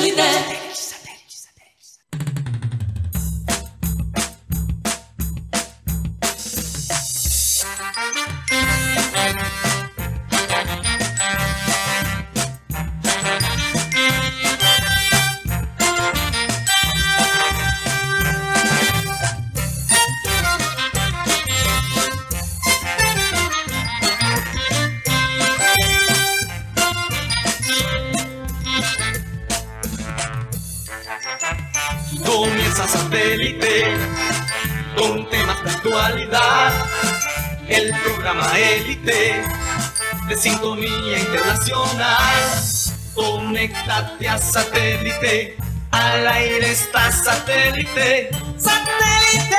satélite. Comienza A satélite. Al aire está satélite. ¡Satélite!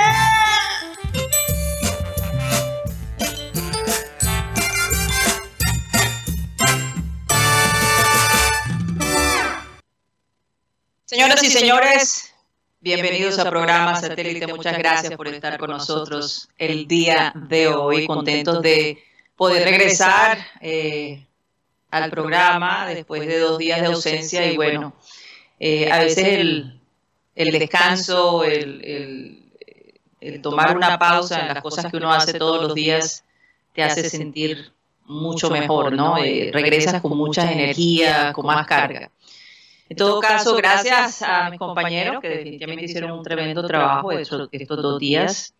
Señoras y señores, bienvenidos al programa Satélite. Muchas gracias por estar con nosotros el día de hoy. Contentos de poder regresar eh, al programa después de dos días de ausencia y bueno, eh, a veces el, el descanso, el, el- el tomar una pausa en las cosas que uno hace todos los días te hace sentir mucho mejor, ¿no? Eh, regresas con mucha energía, con más carga. En todo caso, gracias a mis compañeros que definitivamente hicieron un tremendo trabajo estos, estos dos días.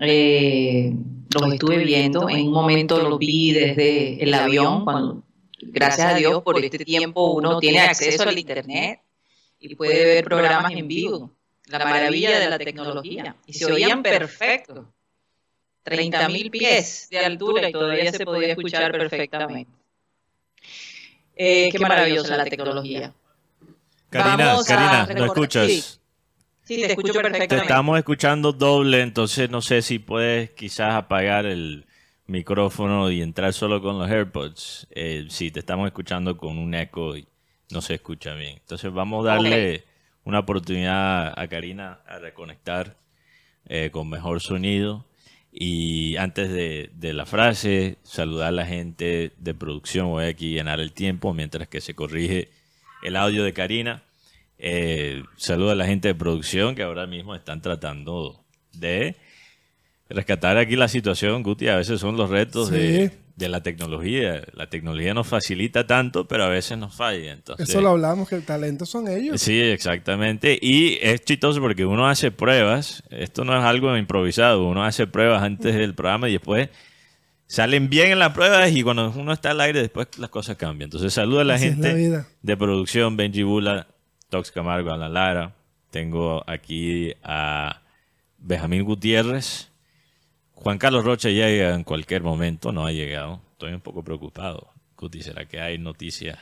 Eh, los estuve viendo, en un momento los vi desde el avión, cuando, gracias a Dios por este tiempo uno tiene acceso al Internet y puede ver programas en vivo. La maravilla de la tecnología. Y se oían perfecto. 30.000 pies de altura y todavía se podía escuchar perfectamente. Eh, qué maravillosa la tecnología. Karina, Vamos Karina, ¿no escuchas? sí. Sí, te escucho Te perfectamente. estamos escuchando doble, entonces no sé si puedes quizás apagar el micrófono y entrar solo con los AirPods. Eh, sí, te estamos escuchando con un eco y no se escucha bien. Entonces vamos a darle una oportunidad a Karina a reconectar eh, con mejor sonido. Y antes de, de la frase, saludar a la gente de producción. Voy aquí a llenar el tiempo mientras que se corrige el audio de Karina. Eh, saludo a la gente de producción que ahora mismo están tratando de rescatar aquí la situación, Guti. A veces son los retos de, Sí. de la tecnología. La tecnología nos facilita tanto, pero a veces nos falla. Entonces, Eso lo hablamos, que el talento son ellos. Sí, exactamente. Y es chistoso porque uno hace pruebas. Esto no es algo improvisado. Uno hace pruebas antes del programa y después salen bien en las pruebas y cuando uno está al aire después las cosas cambian. Entonces saluda a la Así gente la de producción, Benji Bula, Tox Camargo, Alan Lara. Tengo aquí a Benjamín Gutiérrez. Juan Carlos Rocha llega en cualquier momento, no ha llegado. Estoy un poco preocupado. Guti, ¿será que hay noticias?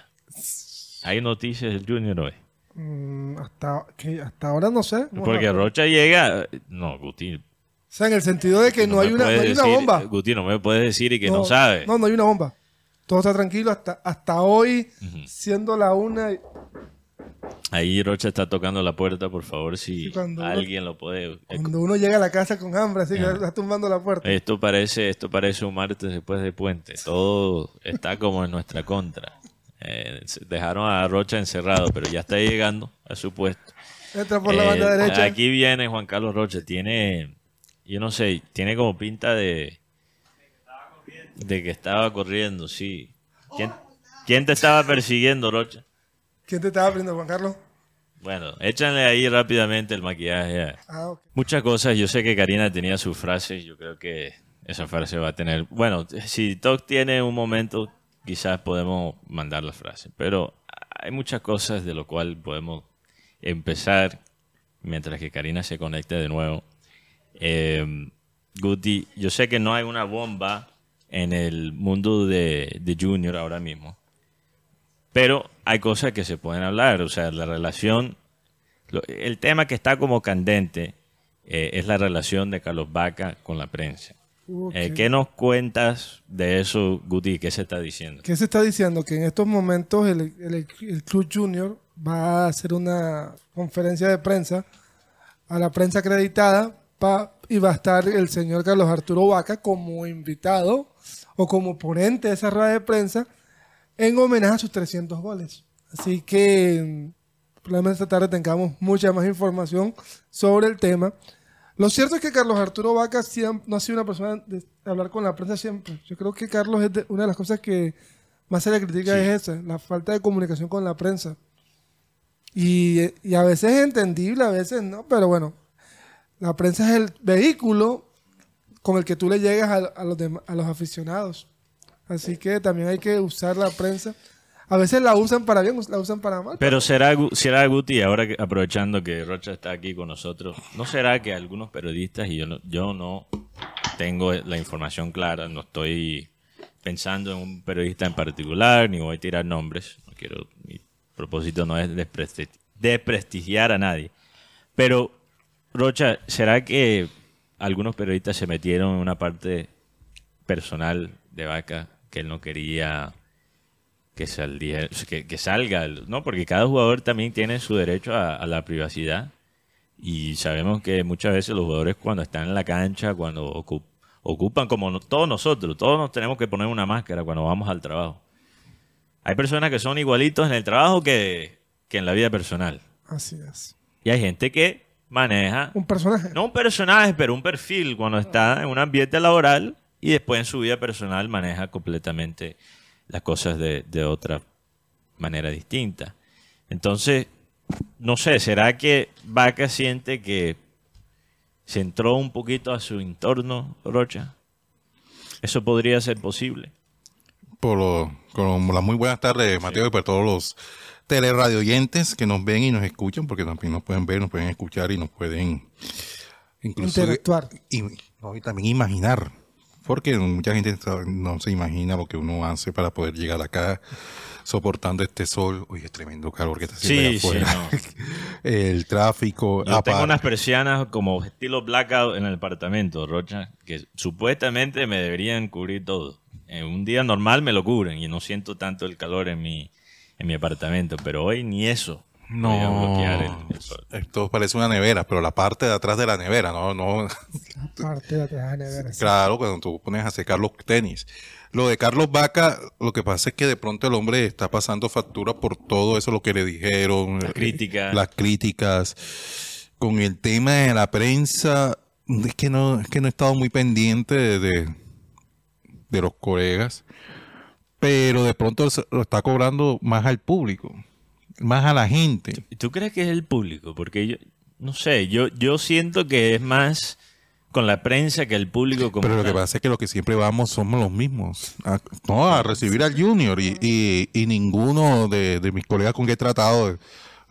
¿Hay noticias del Junior hoy? Mm, hasta, que hasta ahora no sé. Porque Rocha llega. No, Guti. O sea, en el sentido de que no, hay una, no hay una bomba. Guti, no me puedes decir y que no, sabe. No, no hay una bomba. Todo está tranquilo hasta, hasta hoy, siendo la una. y- Ahí Rocha está tocando la puerta, por favor, si uno- alguien lo puede. Cuando uno llega a la casa con hambre, así que está tumbando la puerta. Esto parece, esto parece un martes después de puente. Todo está como en nuestra contra. Eh, dejaron a Rocha encerrado, pero ya está llegando a su puesto. Entra por la Eh, banda derecha. Aquí viene Juan Carlos Rocha. Tiene, yo no sé, tiene como pinta de de que estaba corriendo, sí. ¿Quién, quién te estaba persiguiendo, Rocha? ¿Quién te estaba abriendo, Juan Carlos? Bueno, échanle ahí rápidamente el maquillaje. Ah, ok. Muchas cosas. Yo sé que Karina tenía su frase. Yo creo que esa frase va a tener. Bueno, si Toc tiene un momento, quizás podemos mandar la frase. Pero hay muchas cosas de lo cual podemos empezar mientras que Karina se conecte de nuevo. Eh, Guti, yo sé que no hay una bomba en el mundo de, de Junior ahora mismo. Pero hay cosas que se pueden hablar. O sea, la relación lo- el tema que está como candente eh, es la relación de Carlos Vaca con la prensa. Ok. Eh, ¿Qué nos cuentas de eso, Guti? ¿Qué se está diciendo? ¿Qué se está diciendo? Que en estos momentos el, el- el Club Junior va a hacer una conferencia de prensa a la prensa acreditada pa- y va a estar el señor Carlos Arturo Vaca como invitado o como ponente de esa rueda de prensa en homenaje a sus 300 goles. Así que mm, probablemente esta tarde tengamos mucha más información sobre el tema. Lo cierto es que Carlos Arturo Vaca no ha sido una persona de hablar con la prensa siempre. Yo creo que Carlos es de- una de las cosas que más se le critica es esa, la falta de comunicación con la prensa. Y, y a veces es entendible, a veces no, pero bueno, la prensa es el vehículo con el que tú le llegas a, a los, a los aficionados. Así que también hay que usar la prensa. A veces la usan para bien, la usan para mal. Pero será, será Guti, ahora que- aprovechando que Rocha está aquí con nosotros, ¿no será que algunos periodistas, y yo no, yo no tengo la información clara, no estoy pensando en un periodista en particular, ni voy a tirar nombres, no quiero, mi propósito no es despresti- desprestigiar a nadie, pero Rocha, ¿será que algunos periodistas se metieron en una parte personal de Vaca que él no quería que, saliera- que, que salga, ¿no? Porque cada jugador también tiene su derecho a, a la privacidad y sabemos que muchas veces los jugadores cuando están en la cancha, cuando ocu- ocupan como no- todos nosotros, todos nos tenemos que poner una máscara cuando vamos al trabajo. Hay personas que son igualitos en el trabajo que, que en la vida personal. Así es. Y hay gente que maneja Un personaje. no un personaje, pero un perfil cuando está en un ambiente laboral y después en su vida personal maneja completamente las cosas de, de otra manera distinta. Entonces, no sé, ¿será que Vaca siente que se entró un poquito a su entorno, Rocha? ¿Eso podría ser posible? por lo- con las muy buenas tardes, Mateo, y por todos los teleradio oyentes que nos ven y nos escuchan, porque también nos pueden ver, nos pueden escuchar y nos pueden incluso Interactuar. y, no, y también imaginar, porque mucha gente no se imagina lo que uno hace para poder llegar acá soportando este sol. Uy, es tremendo calor que está haciendo sí, afuera. no. El tráfico. Yo tengo unas persianas como estilo blackout en el apartamento, Rocha, que supuestamente me deberían cubrir todo. En un día normal me lo cubren y no siento tanto el calor en mi, en mi apartamento, pero hoy ni eso. No, el- esto parece una nevera, pero la parte de atrás de la nevera, no, no, Parte de atrás de la nevera, sí. Claro, cuando tú pones a secar los tenis. Lo de Carlos Vaca, lo que pasa es que de pronto el hombre está pasando factura por todo eso, lo que le dijeron. Las eh, críticas. Las críticas. Con el tema de la prensa, es que no, es que no he estado muy pendiente de, de, de los colegas, pero de pronto lo está cobrando más al público, más a la gente. ¿Y ¿Tú crees que es el público? Porque yo, no sé, yo, yo siento que es más con la prensa que el público como Pero lo que pasa es que lo que siempre vamos somos los mismos. A, no, a recibir al Junior. Y, y, y ninguno de, de mis colegas con que he tratado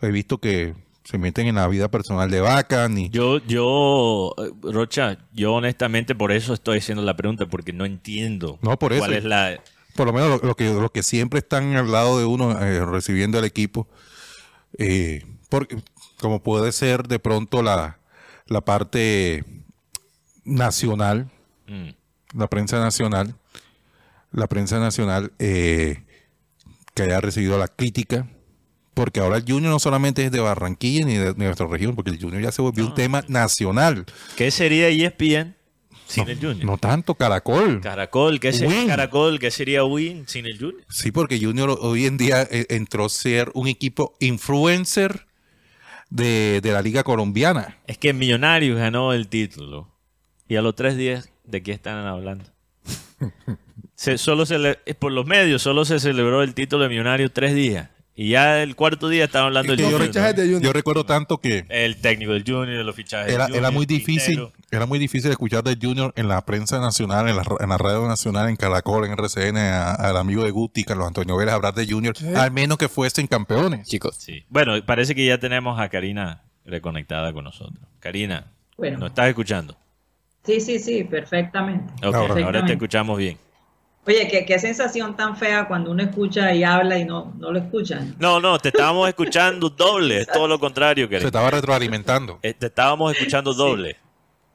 he visto que se meten en la vida personal de vaca. Ni, Yo, yo, Rocha, yo honestamente por eso estoy haciendo la pregunta, porque no entiendo No, por eso. cuál es la... por lo menos lo, lo que, lo que siempre están al lado de uno eh, recibiendo al equipo. eh, porque, como puede ser de pronto la, la parte nacional, Mm. la prensa nacional, la prensa nacional eh, que haya recibido la crítica, porque ahora el Junior no solamente es de Barranquilla ni de, de nuestra región, porque el Junior ya se volvió un tema nacional, ¿Qué sería ESPN sin no, el Junior? no tanto Caracol. Caracol, ¿qué sería Win. Caracol? ¿Qué sería Win sin el Junior? Sí, porque Junior hoy en día eh, entró a ser un equipo influencer de, de la liga colombiana. Es que Millonarios ganó el título y a los tres días, ¿de qué están hablando? Se, solo se le- eh, por los medios solo se celebró el título de Millonarios tres días y ya el cuarto día estaban hablando del Junior. de Junior. Yo recuerdo tanto que El técnico del Junior, los fichajes era, del era Junior, muy difícil. Era muy difícil escuchar de Junior en la prensa nacional, en la, en la radio nacional, en Caracol, en RCN, al amigo de Guti, Carlos Antonio Vélez, hablar de Junior, al menos que fuesen campeones. Chicos, Sí. Bueno, parece que ya tenemos a Karina reconectada con nosotros. Karina, Bueno. ¿nos estás escuchando? Sí, sí, sí, perfectamente. Ok, Ahora. ahora te escuchamos bien. Oye, qué, qué sensación tan fea cuando uno escucha y habla y no, no lo escuchan. No, no, te estábamos escuchando doble, es todo lo contrario, Se Karina. estaba retroalimentando. Eh, Te estábamos escuchando doble.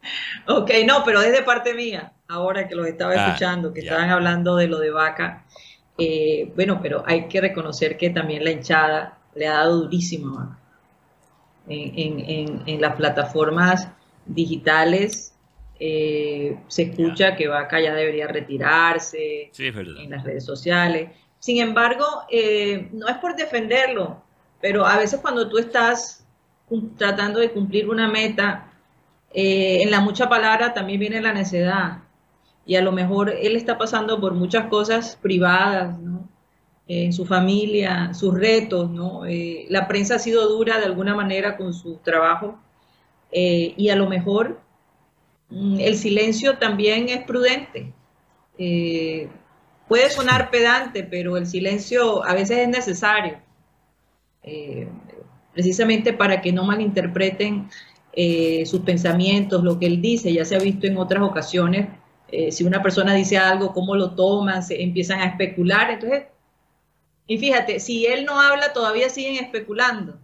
Ok, no, pero es de parte mía, ahora que los estaba Ah, escuchando, que estaban hablando de lo de vaca. Eh, bueno, pero hay que reconocer que también la hinchada le ha dado durísimo a Vaca. En, en- en- en las plataformas digitales eh, se escucha que Vaca ya debería retirarse, Sí, en las redes sociales. Sin embargo, eh, no es por defenderlo, pero a veces cuando tú estás tratando de cumplir una meta, eh, en la mucha palabra también viene la necedad. Y a lo mejor él está pasando por muchas cosas privadas, ¿no? Eh, en su familia, sus retos, ¿no? Eh, la prensa ha sido dura de alguna manera con su trabajo y a lo mejor mm, el silencio también es prudente. Puede sonar pedante, pero el silencio a veces es necesario, precisamente para que no malinterpreten eh, sus pensamientos, lo que él dice. Ya se ha visto en otras ocasiones, eh, si una persona dice algo, cómo lo toman, se empiezan a especular. Entonces, y fíjate, si él no habla, todavía siguen especulando.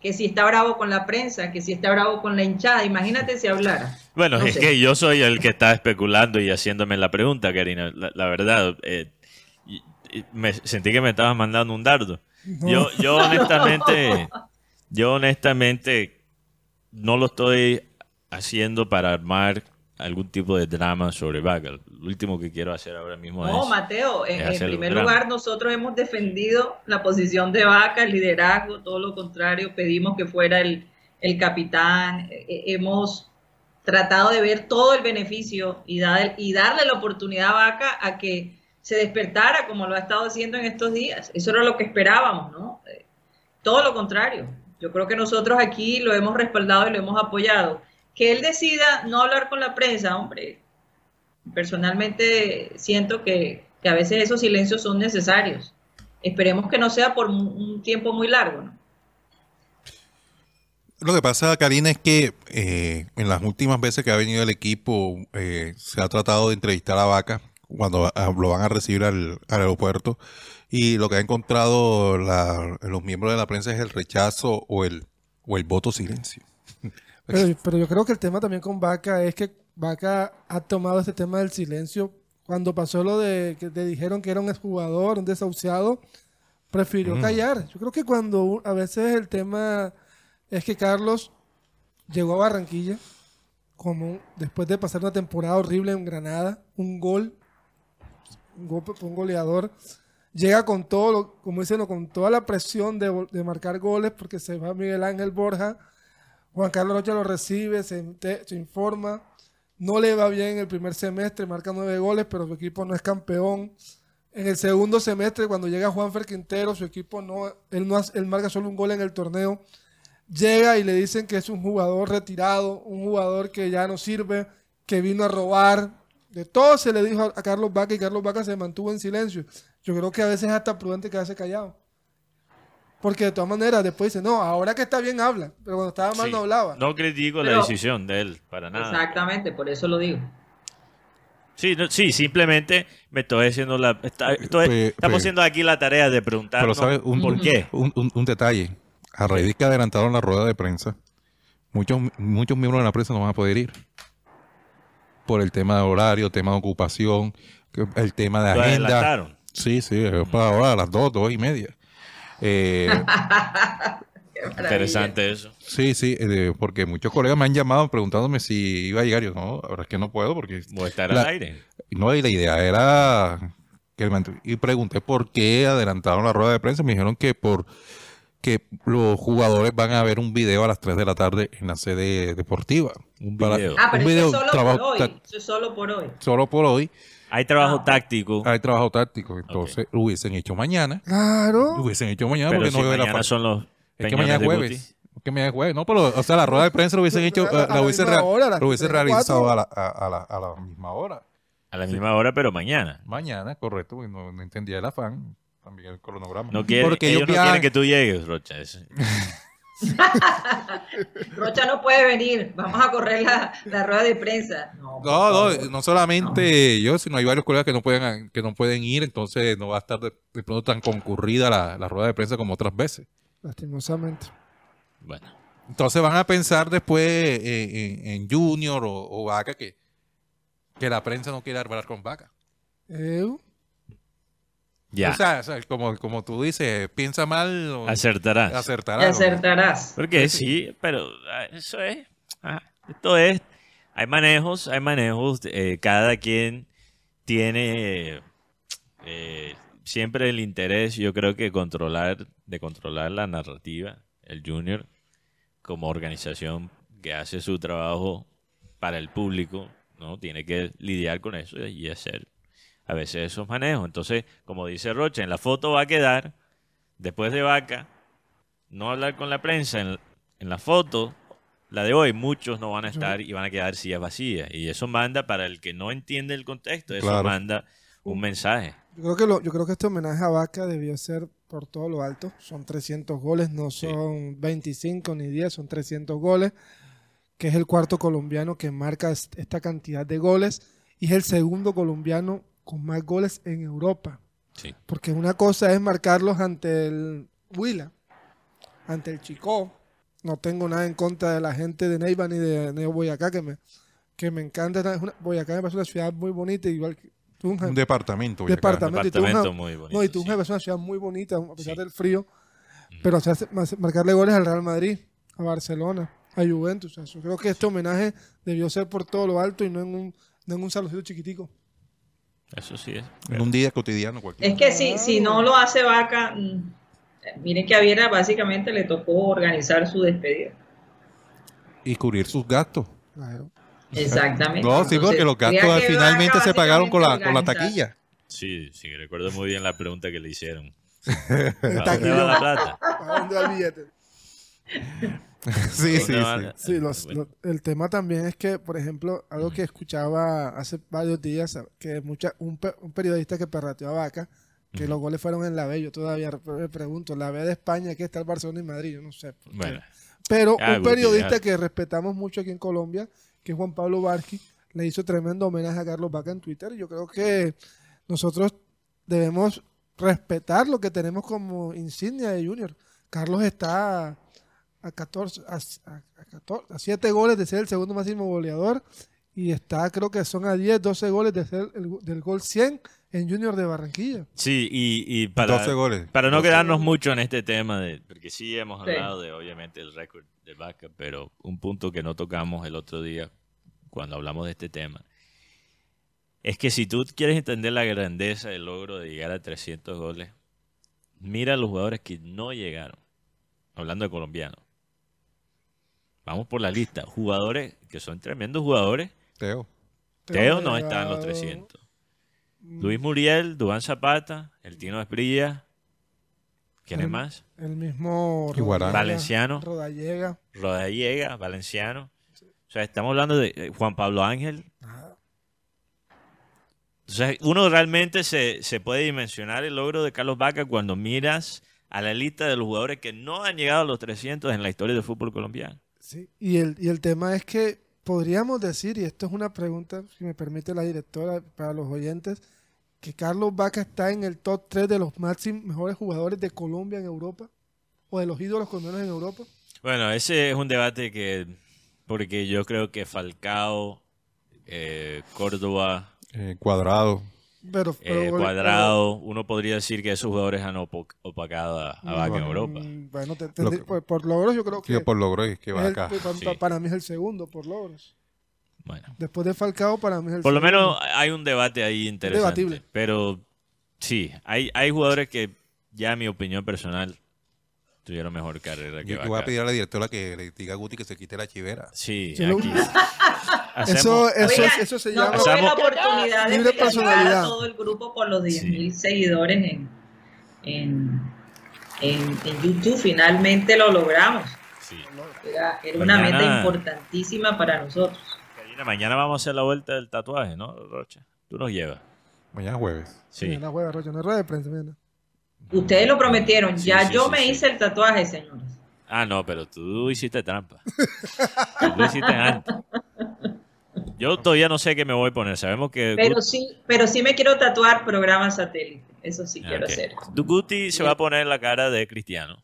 Que si está bravo con la prensa, que si está bravo con la hinchada. Imagínate si hablara. Bueno, No es sé. que yo soy el que está especulando y haciéndome la pregunta, Karina. La, la verdad, eh, me sentí que me estabas mandando un dardo. Yo, yo honestamente, yo honestamente no lo estoy haciendo para armar algún tipo de drama sobre Vaca. Lo último que quiero hacer ahora mismo No, es... Mateo, en, es en primer lugar, nosotros hemos defendido la posición de Vaca, el liderazgo, todo lo contrario, pedimos que fuera el, el capitán, eh, eh, hemos tratado de ver todo el beneficio y, dar- y darle la oportunidad a Vaca a que se despertara como lo ha estado haciendo en estos días. Eso era lo que esperábamos, ¿no? Eh, Todo lo contrario. Yo creo que nosotros aquí lo hemos respaldado y lo hemos apoyado. Que él decida no hablar con la prensa, hombre, personalmente siento que, que a veces esos silencios son necesarios. Esperemos que no sea por un, tiempo muy largo, ¿no? Lo que pasa, Karina, es que eh, en las últimas veces que ha venido el equipo eh, se ha tratado de entrevistar a Vaca cuando lo van a recibir al aeropuerto y lo que ha encontrado la- los miembros de la prensa es el rechazo o el, o el voto silencio. Pero, pero yo creo que el tema también con Vaca es que Vaca ha tomado este tema del silencio. Cuando pasó lo de que te dijeron que era un exjugador, un desahuciado, prefirió callar. Yo creo que cuando a veces el tema es que Carlos llegó a Barranquilla como después de pasar una temporada horrible en Granada, un gol, un, gol, un goleador, llega con todo, lo- como dicen, con toda la presión de, de marcar goles porque se va Miguel Ángel Borja. Juan Carlos Rocha lo recibe, se, se informa. No le va bien el primer semestre, marca nueve goles, pero su equipo no es campeón. En el segundo semestre, cuando llega Juanfer Quintero, su equipo no, él no él marca solo un gol en el torneo. Llega y le dicen que es un jugador retirado, un jugador que ya no sirve, que vino a robar. De todo se le dijo a, Carlos Vaca y Carlos Vaca se mantuvo en silencio. Yo creo que a veces es hasta prudente quedarse callado. Porque de todas maneras después dice, no, ahora que está bien habla, pero cuando estaba mal Sí. no hablaba. No critico la decisión de él, para nada. Exactamente, por eso lo digo. Sí, no- sí, simplemente me estoy haciendo la... está- estoy- Pe- estamos pe- haciendo aquí la tarea de preguntar Pero sabes, un, por qué. Un, un- un detalle. A raíz de que adelantaron la rueda de prensa, muchos, muchos miembros de la prensa no van a poder ir. Por el tema de horario, tema de ocupación, el tema de agenda. adelantaron. Sí, sí, es para ahora a las dos, dos y media. Eh. Interesante eso. sí, sí, eh, porque muchos colegas me han llamado preguntándome si iba a llegar. Yo, no, la verdad es que no puedo porque... Voy a estar La- al aire. No, y la idea era... Que me y pregunté por qué adelantaron la rueda de prensa. Me dijeron que por que los jugadores van a ver un video a las 3 de la tarde en la sede deportiva. Un para- video. Ah, pero un eso video, es solo trabajo por hoy. Eso es solo por hoy. solo por hoy Hay trabajo Ah. táctico, hay trabajo táctico. Entonces lo hubiesen hecho mañana. Lo Claro. hubiesen hecho mañana pero porque si no hubiera mañana fa- son los Es que mañana es jueves. Es que mañana es jueves. No, pero, o sea, la rueda de prensa lo hubiesen hecho, A la- eh, a la la hubiesen, misma rea- hora, a las lo hubiesen realizado a la, a, a la, a la misma hora. A la misma hora, pero mañana. Mañana, correcto, porque no, no entendía el afán. También el cronograma. No quieren, Porque ellos ellos no viajan- quieren que tú llegues, Rocha. Rocha no puede venir. Vamos a correr la, la rueda de prensa. No, No, no, favor. no solamente yo, sino hay varios colegas que no pueden, que no pueden ir, entonces no va a estar de, de pronto tan concurrida la, la rueda de prensa como otras veces. Lastimosamente. Bueno, Entonces van a pensar después en, en- en Junior o, o Vaca que, que la prensa no quiere hablar con Vaca. Eh, ya. O sea, o sea, como, como tú dices, piensa mal o Acertarás. acertará. Te ¿no? acertarás. Porque sí, pero ah, eso es. ah, esto es. Hay manejos, hay manejos. eh, cada quien tiene. eh, siempre el interés, yo creo que controlar, de controlar la narrativa, el Junior, como organización que hace su trabajo para el público, ¿no? Tiene que lidiar con eso y hacer a veces esos manejos. Entonces, como dice Rocha, en la foto va a quedar, después de Vaca, no hablar con la prensa, en, en la foto, la de hoy, muchos no van a estar y van a quedar sillas vacías. Y eso manda, para el que no entiende el contexto, eso Claro. manda un mensaje. Yo creo, que lo- yo creo que este homenaje a Vaca debió ser por todo lo alto. Son 300 goles, no Sí. son 25 ni 10, son 300 goles, que es el cuarto colombiano que marca est- esta cantidad de goles y es el segundo colombiano con más goles en Europa. Sí. Porque una cosa es marcarlos ante el Huila, ante el Chicó. No tengo nada en contra de la gente de Neiva ni de Neo Boyacá, que me, que me encanta. Es una- Boyacá me parece una ciudad muy bonita, igual que Tunja. Un departamento. Boyacá. Departamento. y Departamento Tunja- muy bonito. No, y sí. Tunja es una ciudad muy bonita, a pesar Sí. del frío. Pero marcarle goles al Real Madrid, a Barcelona, a Juventus. o sea, yo creo que este homenaje debió ser por todo lo alto y no en un, no en un saludito chiquitico. Eso sí es. En un día cotidiano cualquier. Es que si, si no lo hace Vaca, mm, miren que a Viera básicamente le tocó organizar su despedida. Y cubrir sus gastos. Claro. Exactamente. No, sí, porque los gastos finalmente se pagaron con la, con la taquilla. Sí, sí, recuerdo muy bien la pregunta que le hicieron. ¿Para dónde va la plata? ¿Para dónde va el billete? sí, sí, ¿Dónde va sí. la- Sí, los- Bueno, lo- el tema también es que, por ejemplo, algo que escuchaba hace varios días, que mucha, un, pe- un periodista que perrateó a Vaca, que los goles fueron en la B, yo todavía me pregunto, la B de España, ¿qué está el Barcelona y Madrid? Yo no sé. por qué. Bueno, Pero Ya, un periodista ya. que respetamos mucho aquí en Colombia, que es Juan Pablo Barqui, le hizo tremendo homenaje a Carlos Vaca en Twitter. Yo creo que nosotros debemos respetar lo que tenemos como insignia de Junior. Carlos está a 14, a, a- a 14, a 7 goles de ser el segundo máximo goleador y está, creo que son a 10, 12 goles de ser el, del gol 100 en Junior de Barranquilla. sí, y, y para, 12 goles. para no 12 quedarnos mucho en este tema, de, porque sí hemos Sí. hablado de, obviamente, el récord de Vaca, pero un punto que no tocamos el otro día cuando hablamos de este tema, es que si tú quieres entender la grandeza del logro de llegar a 300 goles, mira a los jugadores que no llegaron, hablando de colombianos. Vamos por la lista. Jugadores que son tremendos jugadores. Teo. Teo no está en los llegado- 300. Luis Muriel, Duván Zapata, el Tino Esprilla. ¿Quién es más? El mismo. Rodallega- Valenciano. Rodallega. Rodallega, Valenciano. O sea, estamos hablando de eh, Juan Pablo Ángel. Entonces, uno realmente se, se puede dimensionar el logro de Carlos Vaca cuando miras a la lista de los jugadores que no han llegado a los 300 en la historia del fútbol colombiano. Sí, y el, y el tema es que podríamos decir, y esto es una pregunta, si me permite la directora, para los oyentes, que Carlos Vaca está en el top 3 de los máximos mejores jugadores de Colombia en Europa, o de los ídolos colombianos en Europa. Bueno, ese es un debate que, porque yo creo que Falcao, eh, Córdoba, eh, cuadrado. Pero, pero- eh, pero- Cuadrado, uno podría decir que esos jugadores han opacado a, a Vaca en Mm, Europa. Bueno, te- Lo tendrí- que- por, por logros yo creo que, Que por logro es que es va el- acá. pa- Sí. pa- para mí es el segundo por logros. Bueno, Después de Falcao, para mí es el por lo segundo. menos hay un debate ahí interesante. Debatible. Pero sí, hay, hay jugadores que ya en mi opinión personal tuvieron mejor carrera que Yo, yo voy a Vaca. pedir a la directora que le diga a Guti que se quite la chivera. Sí, aquí. Eso, hacemos- eso, Oigan, eso se no llama... tuve la oportunidad de personalidad. a todo el grupo por los 10.000 Sí. seguidores en, en, en, en YouTube. Finalmente lo logramos. sí. Era, era una meta importantísima para nosotros. Karina, mañana vamos a hacer la vuelta del tatuaje, ¿no, Rocha? Tú nos llevas. Mañana jueves. Sí. Mañana juega Rocha, no es rueda de prensa, mañana. Ustedes lo prometieron. Sí, ya sí, yo sí, me sí. hice el tatuaje, señores. Ah, no, pero tú hiciste trampa. Tú lo hiciste antes. Yo todavía no sé qué me voy a poner. Sabemos que Pero sí, pero sí me quiero tatuar programa satélite. Eso sí Ah, quiero hacer. Tu Guti se va a poner la cara de Cristiano.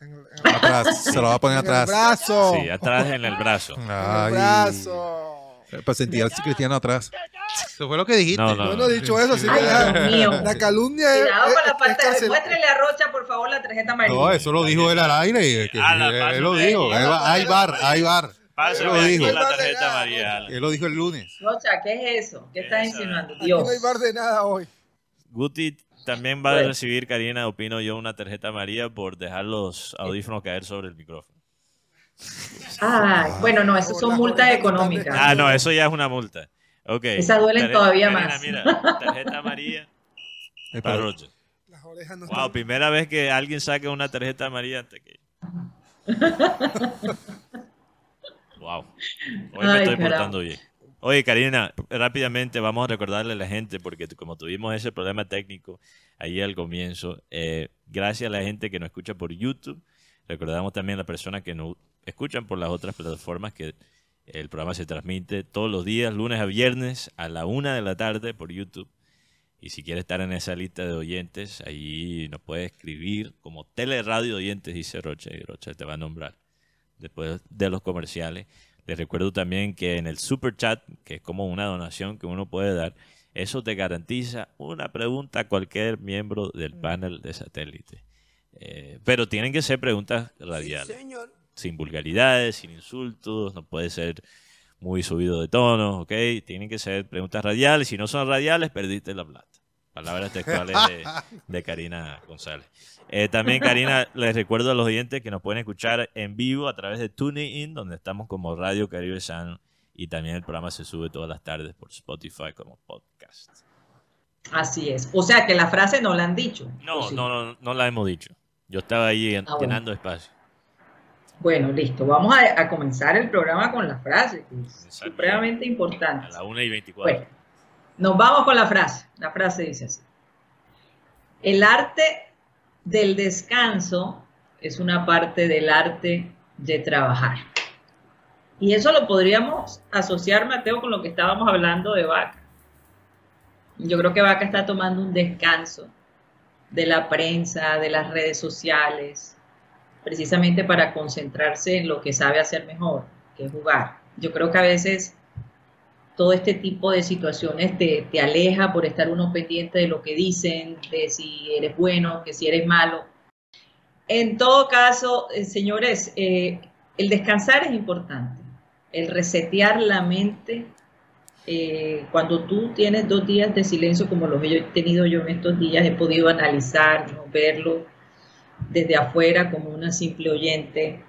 En el, en el- Atrás. Se lo va a poner en el atrás. brazo. Sí, atrás en el brazo. En el brazo. Para sentir al cristiano atrás. Eso fue lo que dijiste. No, no. Bueno, dicho eso, sí que la, calumnia es, Cuidado es- con la es falta de... carcel- Muéstrele a Rocha, por favor, la tarjeta amarilla. No, eso lo dijo él al aire. y que- él, él lo eh. dijo. Él va- Hay bar, hay bar. Pásame Él lo aquí dijo. la tarjeta amarilla. Él lo dijo el lunes. Rocha, ¿qué es eso? ¿Qué estás Esa. insinuando? Aquí Dios. no hay bar de nada hoy. Guti también va a recibir, Karina, opino yo, una tarjeta María por dejar los audífonos caer sobre el micrófono. Ay, bueno, no, eso son multas económicas. Ah, no, eso ya es una multa. Ok. Esas duelen Tarjeta- todavía Karina, más. Mira, tarjeta María para Rocha. Las orejas no Wow, están- primera vez que alguien saque una tarjeta amarilla antes que Wow. Hoy me Ay, estoy portando bien. Oye, Karina, rápidamente vamos a recordarle a la gente, porque como tuvimos ese problema técnico ahí al comienzo, eh, gracias a la gente que nos escucha por YouTube, recordamos también a las personas que nos escuchan por las otras plataformas que el programa se transmite todos los días, lunes a viernes, a la una de la tarde por YouTube. Y si quiere estar en esa lista de oyentes, ahí nos puede escribir como Teleradio Oyentes, dice Rocha, y Rocha te va a nombrar después de los comerciales. Les recuerdo también que en el Super Chat, que es como una donación que uno puede dar, eso te garantiza una pregunta a cualquier miembro del panel de satélite. Eh, pero tienen que ser preguntas radiales sin vulgaridades, sin insultos, no puede ser muy subido de tono, ¿ok? Tienen que ser preguntas radiales. Si no son radiales, perdiste la plata. Palabras textuales de, de Karina González. Eh, también, Karina, les recuerdo a los oyentes que nos pueden escuchar en vivo a través de TuneIn, donde estamos como Radio Caribe Sano. Y también el programa se sube todas las tardes por Spotify como podcast. Así es. O sea que la frase no la han dicho. No, no, no, no la hemos dicho. Yo estaba ahí Ah, bueno. llenando espacio. Bueno, listo. Vamos a, a comenzar el programa con la frase, que es Exacto. supremamente A importante. la 1 y 24. Bueno, nos vamos con la frase. La frase dice así. El arte del descanso es una parte del arte de trabajar. Y eso lo podríamos asociar, Mateo, con lo que estábamos hablando de Vaca. Yo creo que Vaca está tomando un descanso de la prensa, de las redes sociales, precisamente para concentrarse en lo que sabe hacer mejor, que es jugar. Yo creo que a veces todo este tipo de situaciones te, te aleja por estar uno pendiente de lo que dicen, de si eres bueno, que si eres malo. En todo caso, eh, señores, eh, el descansar es importante, el resetear la mente. eh, cuando tú tienes dos días de silencio, como los he tenido yo en estos días, he podido analizar, ¿no? verlo desde afuera como una simple oyente.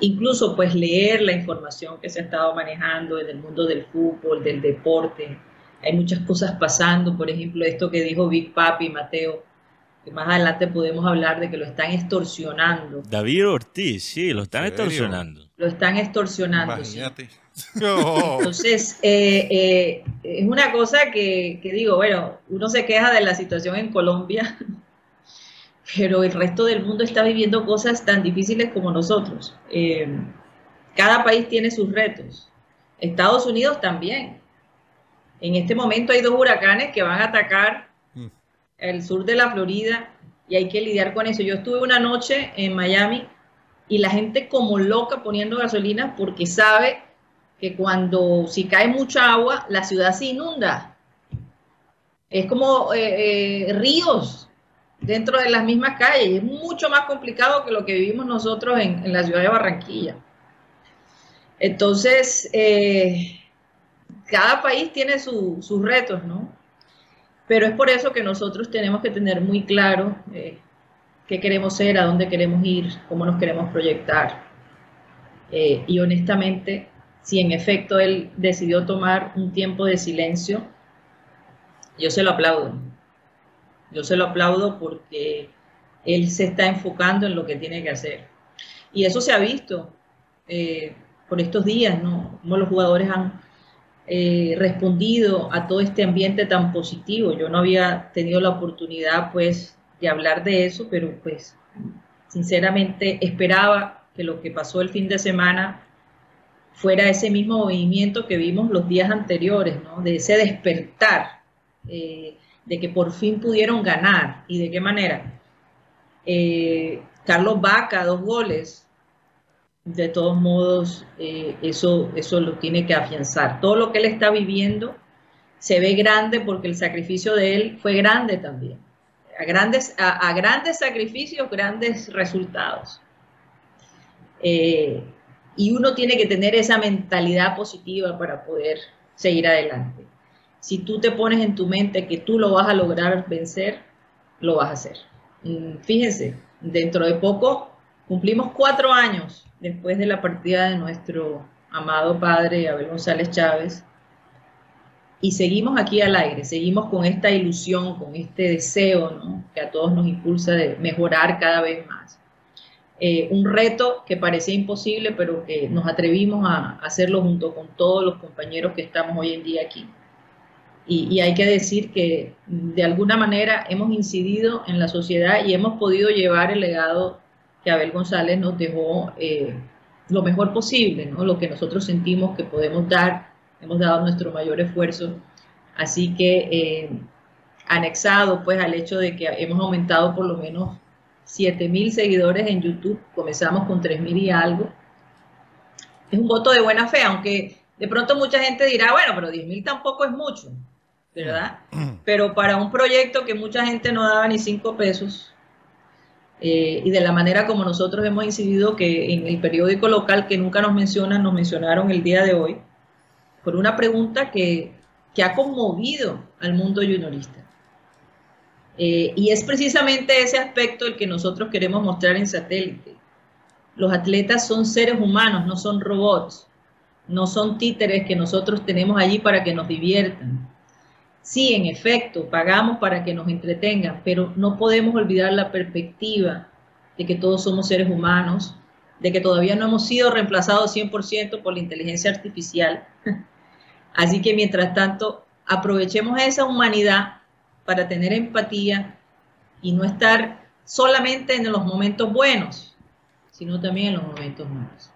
Incluso pues leer la información que se ha estado manejando en el mundo del fútbol, del deporte. Hay muchas cosas pasando, por ejemplo, esto que dijo Big Papi Mateo, que más adelante podemos hablar de que lo están extorsionando. David Ortiz, sí, lo están extorsionando. Lo están extorsionando. sí. Imagínate. Entonces, eh, eh, es una cosa que, que digo, bueno, uno se queja de la situación en Colombia, pero el resto del mundo está viviendo cosas tan difíciles como nosotros. Eh, cada país tiene sus retos. Estados Unidos también. En este momento hay dos huracanes que van a atacar Mm. el sur de la Florida y hay que lidiar con eso. Yo estuve una noche en Miami y la gente como loca poniendo gasolina porque sabe que cuando si cae mucha agua, la ciudad se inunda. Es como eh, eh, ríos dentro de las mismas calles. Es mucho más complicado que lo que vivimos nosotros en, en la ciudad de Barranquilla. Entonces, eh, cada país tiene su- sus retos, ¿no? Pero es por eso que nosotros tenemos que tener muy claro eh, qué queremos ser, a dónde queremos ir, cómo nos queremos proyectar. Eh, y honestamente, si en efecto él decidió tomar un tiempo de silencio, yo se lo aplaudo. Yo se lo aplaudo porque él se está enfocando en lo que tiene que hacer. Y eso se ha visto eh, por estos días, ¿no? Cómo los jugadores han eh, respondido a todo este ambiente tan positivo. Yo no había tenido la oportunidad, pues, de hablar de eso, pero, pues, sinceramente esperaba que lo que pasó el fin de semana fuera ese mismo movimiento que vimos los días anteriores, ¿no? De ese despertar, eh, de que por fin pudieron ganar. ¿Y de qué manera? Eh, Carlos Vaca, dos goles. De todos modos, eh, eso, eso lo tiene que afianzar. Todo lo que él está viviendo se ve grande porque el sacrificio de él fue grande también. A grandes, a, grandes sacrificios, grandes resultados. Eh, y uno tiene que tener esa mentalidad positiva para poder seguir adelante. Si tú te pones en tu mente que tú lo vas a lograr vencer, lo vas a hacer. Mm, fíjense, dentro de poco cumplimos cuatro años después de la partida de nuestro amado padre Abel González Chávez y seguimos aquí al aire, seguimos con esta ilusión, con este deseo que a todos nos impulsa de mejorar cada vez más. Eh, un reto que parecía imposible, pero que nos atrevimos a hacerlo junto con todos los compañeros que estamos hoy en día aquí. Y, hay que decir que de alguna manera hemos incidido en la sociedad y hemos podido llevar el legado que Abel González nos dejó eh, lo mejor posible, ¿no? lo que nosotros sentimos que podemos dar, hemos dado nuestro mayor esfuerzo. Así que eh, anexado pues al hecho de que hemos aumentado por lo menos 7.000 seguidores en YouTube, comenzamos con 3.000 y algo, es un voto de buena fe, aunque de pronto mucha gente dirá, bueno, pero 10.000 tampoco es mucho. ¿Verdad? Pero para un proyecto que mucha gente no daba ni cinco pesos, eh, y de la manera como nosotros hemos incidido, que en el periódico local que nunca nos mencionan, nos mencionaron el día de hoy, por una pregunta que, que ha conmovido al mundo juniorista. Eh, y es precisamente ese aspecto el que nosotros queremos mostrar en satélite. Los atletas son seres humanos, no son robots, no son títeres que nosotros tenemos allí para que nos diviertan. Sí, en efecto, pagamos para que nos entretengan, pero no podemos olvidar la perspectiva de que todos somos seres humanos, de que todavía no hemos sido reemplazados 100% por la inteligencia artificial. Así que mientras tanto, aprovechemos esa humanidad para tener empatía y no estar solamente en los momentos buenos, sino también en los momentos malos.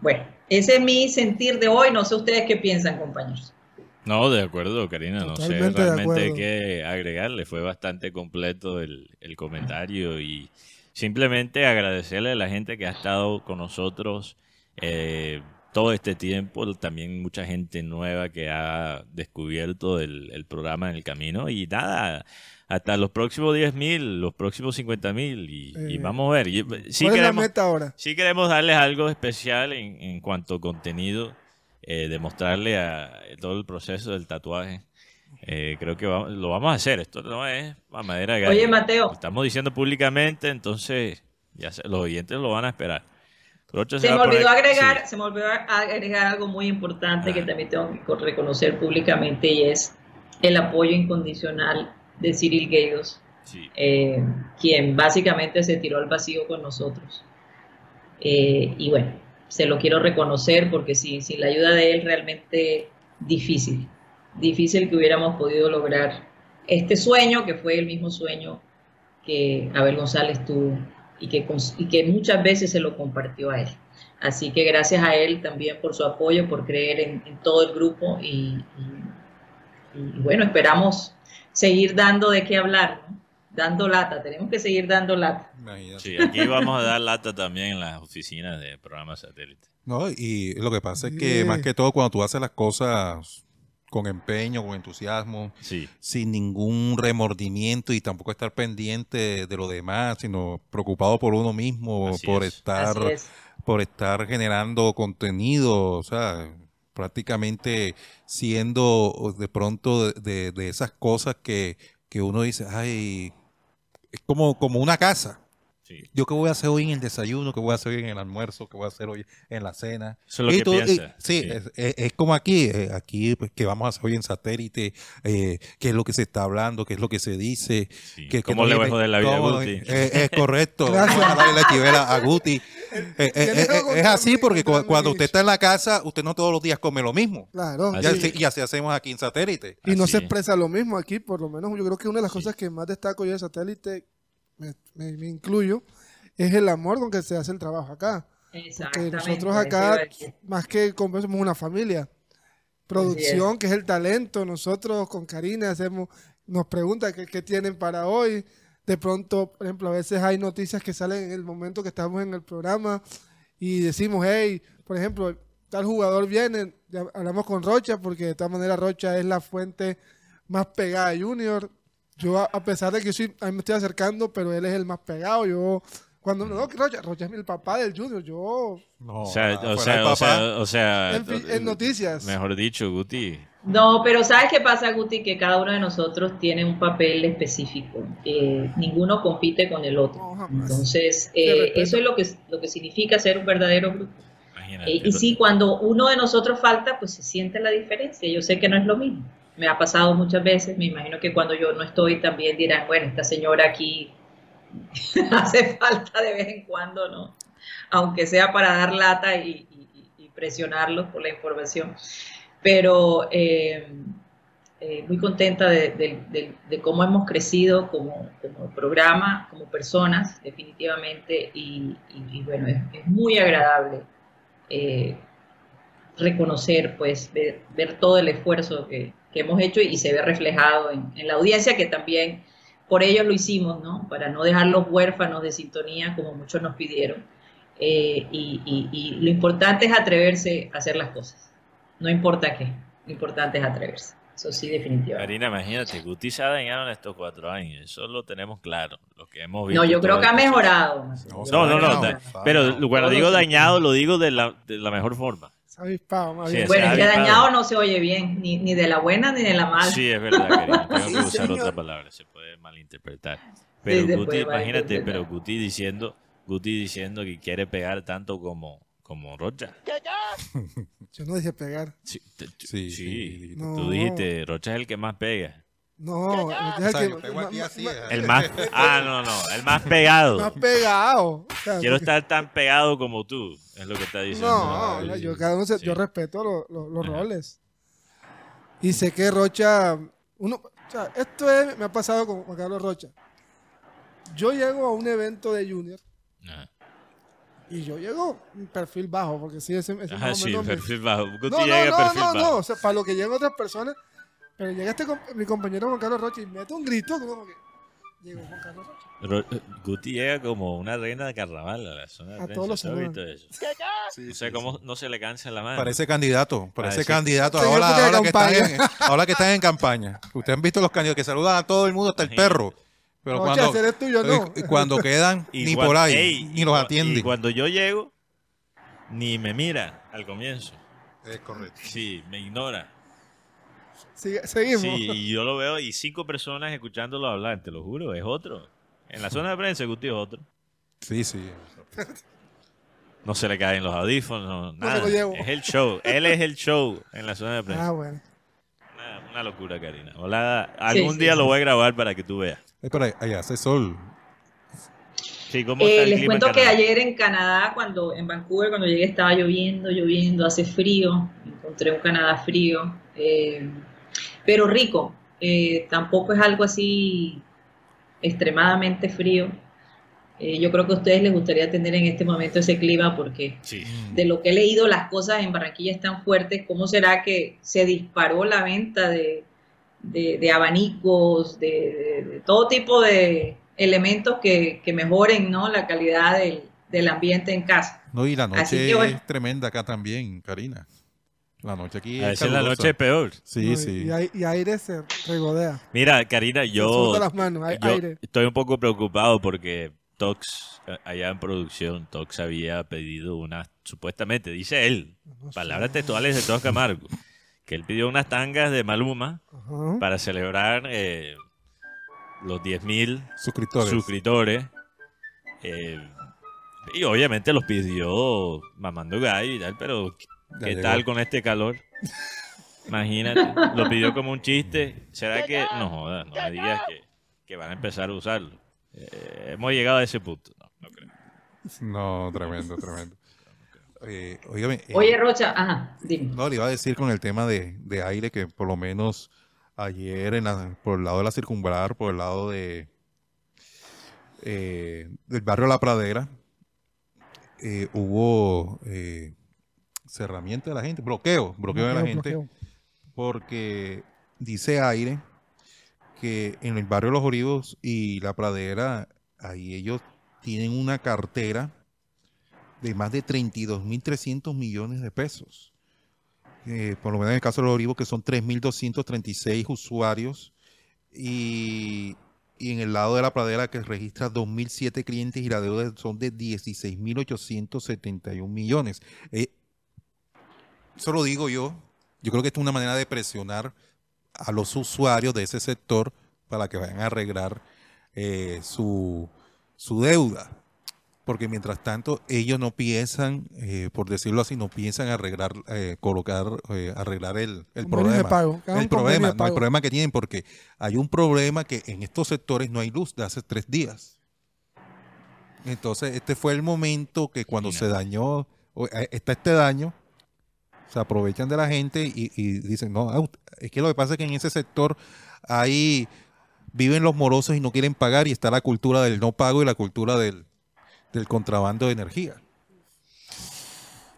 Bueno, ese es mi sentir de hoy. No sé ustedes qué piensan, compañeros. No, de acuerdo, Karina. No sé realmente qué agregarle. Fue bastante completo el, comentario y simplemente agradecerle a la gente que ha estado con nosotros eh, todo este tiempo. También mucha gente nueva que ha descubierto el, programa en el camino. Y nada, hasta los próximos 10.000, los próximos 50.000 y, y eh, vamos a ver. Sí ¿Cuál queremos, es la meta ahora? Sí queremos darles algo especial en, en cuanto a contenido eh, demostrarle a todo el proceso del tatuaje. Eh, creo que lo vamos a hacer. Esto no es mamadera Oye, Mateo. Lo estamos diciendo públicamente, entonces ya los oyentes lo van a esperar. se, me olvidó agregar, se me olvidó agregar algo muy importante que también tengo que reconocer públicamente y es el apoyo incondicional de Cyril Gaydos, eh, quien básicamente se tiró al vacío con nosotros. y bueno, se lo quiero reconocer porque sin, sin la ayuda de él realmente difícil, difícil que hubiéramos podido lograr este sueño, que fue el mismo sueño que Abel González tuvo y que, y que muchas veces se lo compartió a él. Así que gracias a él también por su apoyo, por creer en, todo el grupo y, y, bueno, esperamos seguir dando de qué hablar. ¿no? Dando lata, tenemos que seguir dando lata. Sí, aquí vamos a dar lata también en las oficinas de programas satélite. No, y lo que pasa es que más que todo cuando tú haces las cosas con empeño, con entusiasmo, sin ningún remordimiento y tampoco estar pendiente de lo demás, sino preocupado por uno mismo, por estar por estar generando contenido, o sea, prácticamente siendo de pronto de, de esas cosas que, que uno dice, ay, como, como una casa. Yo qué voy a hacer hoy en el desayuno, qué voy a hacer hoy en el almuerzo, qué voy a hacer hoy en la cena. Eso es lo que sí, Es, como aquí, eh, aquí pues, que vamos a hacer hoy en satélite, eh, qué es lo que se está hablando, qué es lo que se dice. Que, ¿Cómo le voy a joder la vida a Guti? Eh, es correcto, vamos a darle la chivera a Guti. es así porque cuando usted está en la casa, usted no todos los días come lo mismo. Claro. Y así, y así hacemos aquí en satélite. Y no se expresa lo mismo aquí, por lo menos yo creo que una de las cosas que más destaco yo de satélite me, incluyo, es el amor con que se hace el trabajo acá. Porque nosotros acá, más que somos una familia. Producción, que es el talento, nosotros con Karina hacemos, nos preguntan qué, tienen para hoy. De pronto, por ejemplo, a veces hay noticias que salen en el momento que estamos en el programa y decimos, hey, por ejemplo, tal jugador viene, hablamos con Rocha, porque de todas maneras Rocha es la fuente más pegada a Junior yo, a pesar de que yo a mí me estoy acercando, pero él es el más pegado. Yo Cuando no, Rocha, Rocha es el papá del Junior, yo No, O sea, o sea, o papá. sea, o sea, en, noticias. mejor dicho, Guti. No, pero ¿sabes qué pasa, Guti? Que cada uno de nosotros tiene un papel específico. Eh, ninguno compite con el otro. No. Entonces, eh, eso es lo que, lo que significa ser un verdadero grupo. Imagínate. Eh, y sí, cuando uno de nosotros falta, pues se siente la diferencia. Yo sé que no es lo mismo. Me ha pasado muchas veces. Me imagino que cuando yo no estoy también dirán, bueno, esta señora aquí hace falta de vez en cuando, ¿no? Aunque sea para dar lata y, presionarlos por la información. Pero eh, eh, muy contenta de, cómo hemos crecido como, programa, como personas, definitivamente. Y, bueno, es, es muy agradable eh, reconocer, pues, ver, ver todo el esfuerzo que, que hemos hecho y se ve reflejado en, en la audiencia, que también por ellos lo hicimos, ¿no? Para no dejarlos huérfanos de sintonía, como muchos nos pidieron. Eh, y, y- y lo importante es atreverse a hacer las cosas. No importa qué, lo importante es atreverse. Eso sí, definitivamente. Karina, imagínate, Guti se ha dañado en estos cuatro años. Eso lo tenemos claro. Lo que hemos visto. No, yo creo que ha mejorado. No, no, no. No, da- no, pero no. cuando digo dañado, lo digo de la, de la mejor forma. Se ha avispado, más Sí, bien. se Bueno, es que dañado no se oye bien, ni, ni de la buena ni de la mala. Sí, es verdad, Karina. Tengo que usar señor. otra palabra. Se puede malinterpretar. Pero Guti, imagínate, pero Guti diciendo, Guti diciendo que quiere pegar tanto como, como Rocha. Yo no dije pegar. Sí, Sí, sí. No. Tú dijiste, Rocha es el que más pega. No, O sea, que- pego aquí así, eh. El más, ah, no, no, el más pegado. más pegado. O sea, Quiero estar tan pegado como tú, es lo que está diciendo. No, no, yo, cada uno se- Sí. yo respeto lo- lo- los Ajá. roles. Y sé que Rocha, uno, o sea, esto es- me ha pasado con Juan Carlos Rocha. Yo llego a un evento de Junior Ajá. y yo llego un perfil bajo, porque sí, ese, ese Ajá, sí, menos me- perfil bajo. Guti No, no, no, perfil no, no, bajo. o sea, para lo que llegan otras personas, pero llega este, mi compañero Juan Carlos Rocha y mete un grito, como que llegó Juan Carlos Rocha. Ro- Guti llega como una reina de carnaval a la zona de A todos los ¿Tú has saludan. visto eso? Sí, No sí, sé sí. cómo no se le cansa la mano. Parece candidato, parece Parece- candidato. Ahora, que están en, campaña. ahora que están en campaña. Ustedes han visto los candidatos que saludan a todo el mundo, hasta el perro. Pero Rocha, cuando, no. cuando quedan, Y ni por ahí, ey, ni y los atienden. Y cuando yo llego, ni me mira al comienzo. Es correcto. Sí, me ignora. Sigue- seguimos. Sí, y yo lo veo y cinco personas escuchándolo hablar, te lo juro, es otro. En la zona de prensa, Guti es otro. Sí, sí. No se le caen los audífonos, nada. lo llevo. Es el show. Él es el show en la zona de prensa. Ah, bueno. Una, una locura, Karina. Hola, algún sí, día sí. lo voy a grabar para que tú veas. Es por ahí, allá hace sol. Sí, ¿cómo Eh, está el les clima en cuento que ayer en Canadá, cuando en Vancouver, cuando llegué estaba lloviendo, lloviendo, hace frío, encontré un Canadá frío, eh, pero rico. Eh, tampoco es algo así extremadamente frío. Eh, yo creo que a ustedes les gustaría tener en este momento ese clima porque Sí. de lo que he leído, las cosas en Barranquilla están fuertes. ¿Cómo será que se disparó la venta de, de- de abanicos, de, de- de todo tipo de elementos que, que mejoren ¿no? la calidad del, del ambiente en casa? No, y la noche que bueno. es tremenda acá también, Karina. La noche aquí A es veces la noche es peor. Sí, No, sí. Y, ai- y aire se regodea. Mira, Karina, yo, las manos, hay yo aire. estoy un poco preocupado porque Tox, eh, allá en producción, Tox había pedido unas, supuestamente, dice él, palabras textuales de Tox Camargo, que él pidió unas tangas de Maluma Ajá. para celebrar eh, los 10.000 Suscriptores. suscriptores. eh, y obviamente los pidió mamando gallo y tal, pero Ya ¿qué llegó. tal con este calor? Imagínate, lo pidió como un chiste. ¿Será que no jodas, no me digas que, que van a empezar a usarlo? Eh, hemos llegado a ese punto. No, no creo. No, tremendo, tremendo. Eh, óigame, eh, Oye, Rocha, ajá, dime. No, le iba a decir con el tema de, de aire que por lo menos ayer en la- por el lado de la circunvalar, por el lado de eh, del barrio La Pradera, eh, hubo eh, cerramiento de la gente, bloqueo, bloqueo de la gente, bloqueo. porque dice aire que en el barrio Los Olivos y La Pradera, ahí ellos tienen una cartera de más de 32.300 millones de pesos. Eh, por lo menos en el caso de los Olivos, que son 3.236 usuarios. Y, y en el lado de la pradera que registra 2.007 clientes y la deuda son de 16.871 millones. Eh, eso lo digo yo. Yo creo que esto es una manera de presionar a los usuarios de ese sector para que vayan a arreglar eh, su, su deuda. Porque mientras tanto ellos no piensan, eh, por decirlo así, no piensan arreglar, eh, colocar, eh, arreglar el, el Convenios de problema. pago, El problema, de no, el problema que tienen, porque hay un problema que en estos sectores no hay luz de hace tres días. Entonces, este fue el momento que cuando Sí, se dañó, o, está este daño, se aprovechan de la gente y, y dicen, no, ah, es que lo que pasa es que en ese sector ahí viven los morosos y no quieren pagar y está la cultura del no pago y la cultura del, del contrabando de energía.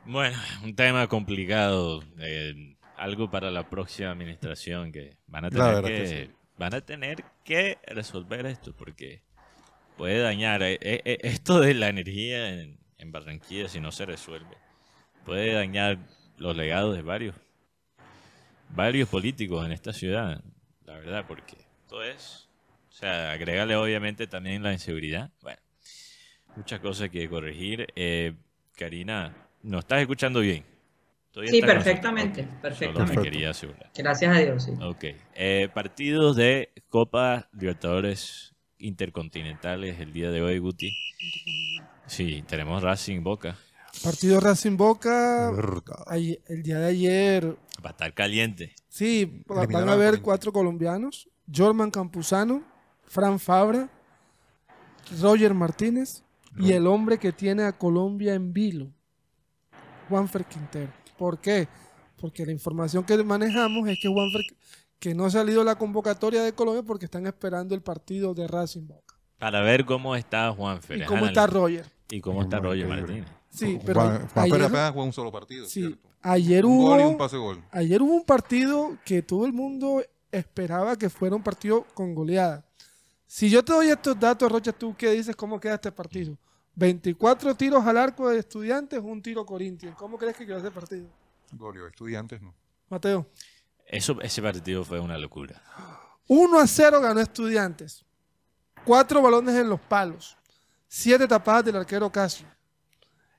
Bueno, un tema complicado. eh, algo para la próxima administración que van a tener que, que sí. van a tener que resolver esto porque puede dañar eh, eh, eh, esto de la energía en, en Barranquilla si no se resuelve. Puede dañar los legados de varios varios políticos en esta ciudad, la verdad, porque esto es, o sea, agregarle obviamente también la inseguridad. Bueno, muchas cosas que corregir. Eh, Karina, ¿nos estás escuchando bien? ¿Todavía Sí, perfectamente, Solo perfectamente. me quería asegurar. Gracias a Dios, sí. Ok. Eh, partidos de Copa Libertadores Intercontinentales el día de hoy, Guti. Sí, tenemos Racing Boca. Partido Racing Boca, ay- el día de ayer, Va a estar caliente. sí, va- van a Corinthians. cuatro colombianos, Jorman Campuzano, Fran Fabra, Roger Martínez y el hombre que tiene a Colombia en vilo, Juanfer Quintero. ¿Por qué? Porque la información que manejamos es que Juanfer, que no ha salido la convocatoria de Colombia porque están esperando el partido de Racing Boca. Para ver cómo está Juan ¿Y cómo está Roger? Y cómo está Roger. Martínez. Sí, pero Juan, Juan ayer- Pérez apenas jugó un solo partido, Sí, ¿cierto? ayer Un gol y un hubo, pase gol. ayer hubo un partido que todo el mundo esperaba que fuera un partido con goleada. Si yo te doy estos datos, Rocha, ¿tú qué dices? ¿Cómo queda este partido? 24 tiros al arco de estudiantes, un tiro Corinthians. ¿Cómo crees que quedó ese partido? Goleó estudiantes, ¿no? Mateo. Eso, ese partido fue una locura. 1 a 0 ganó estudiantes. Cuatro balones en los palos. Siete tapadas del arquero Casio.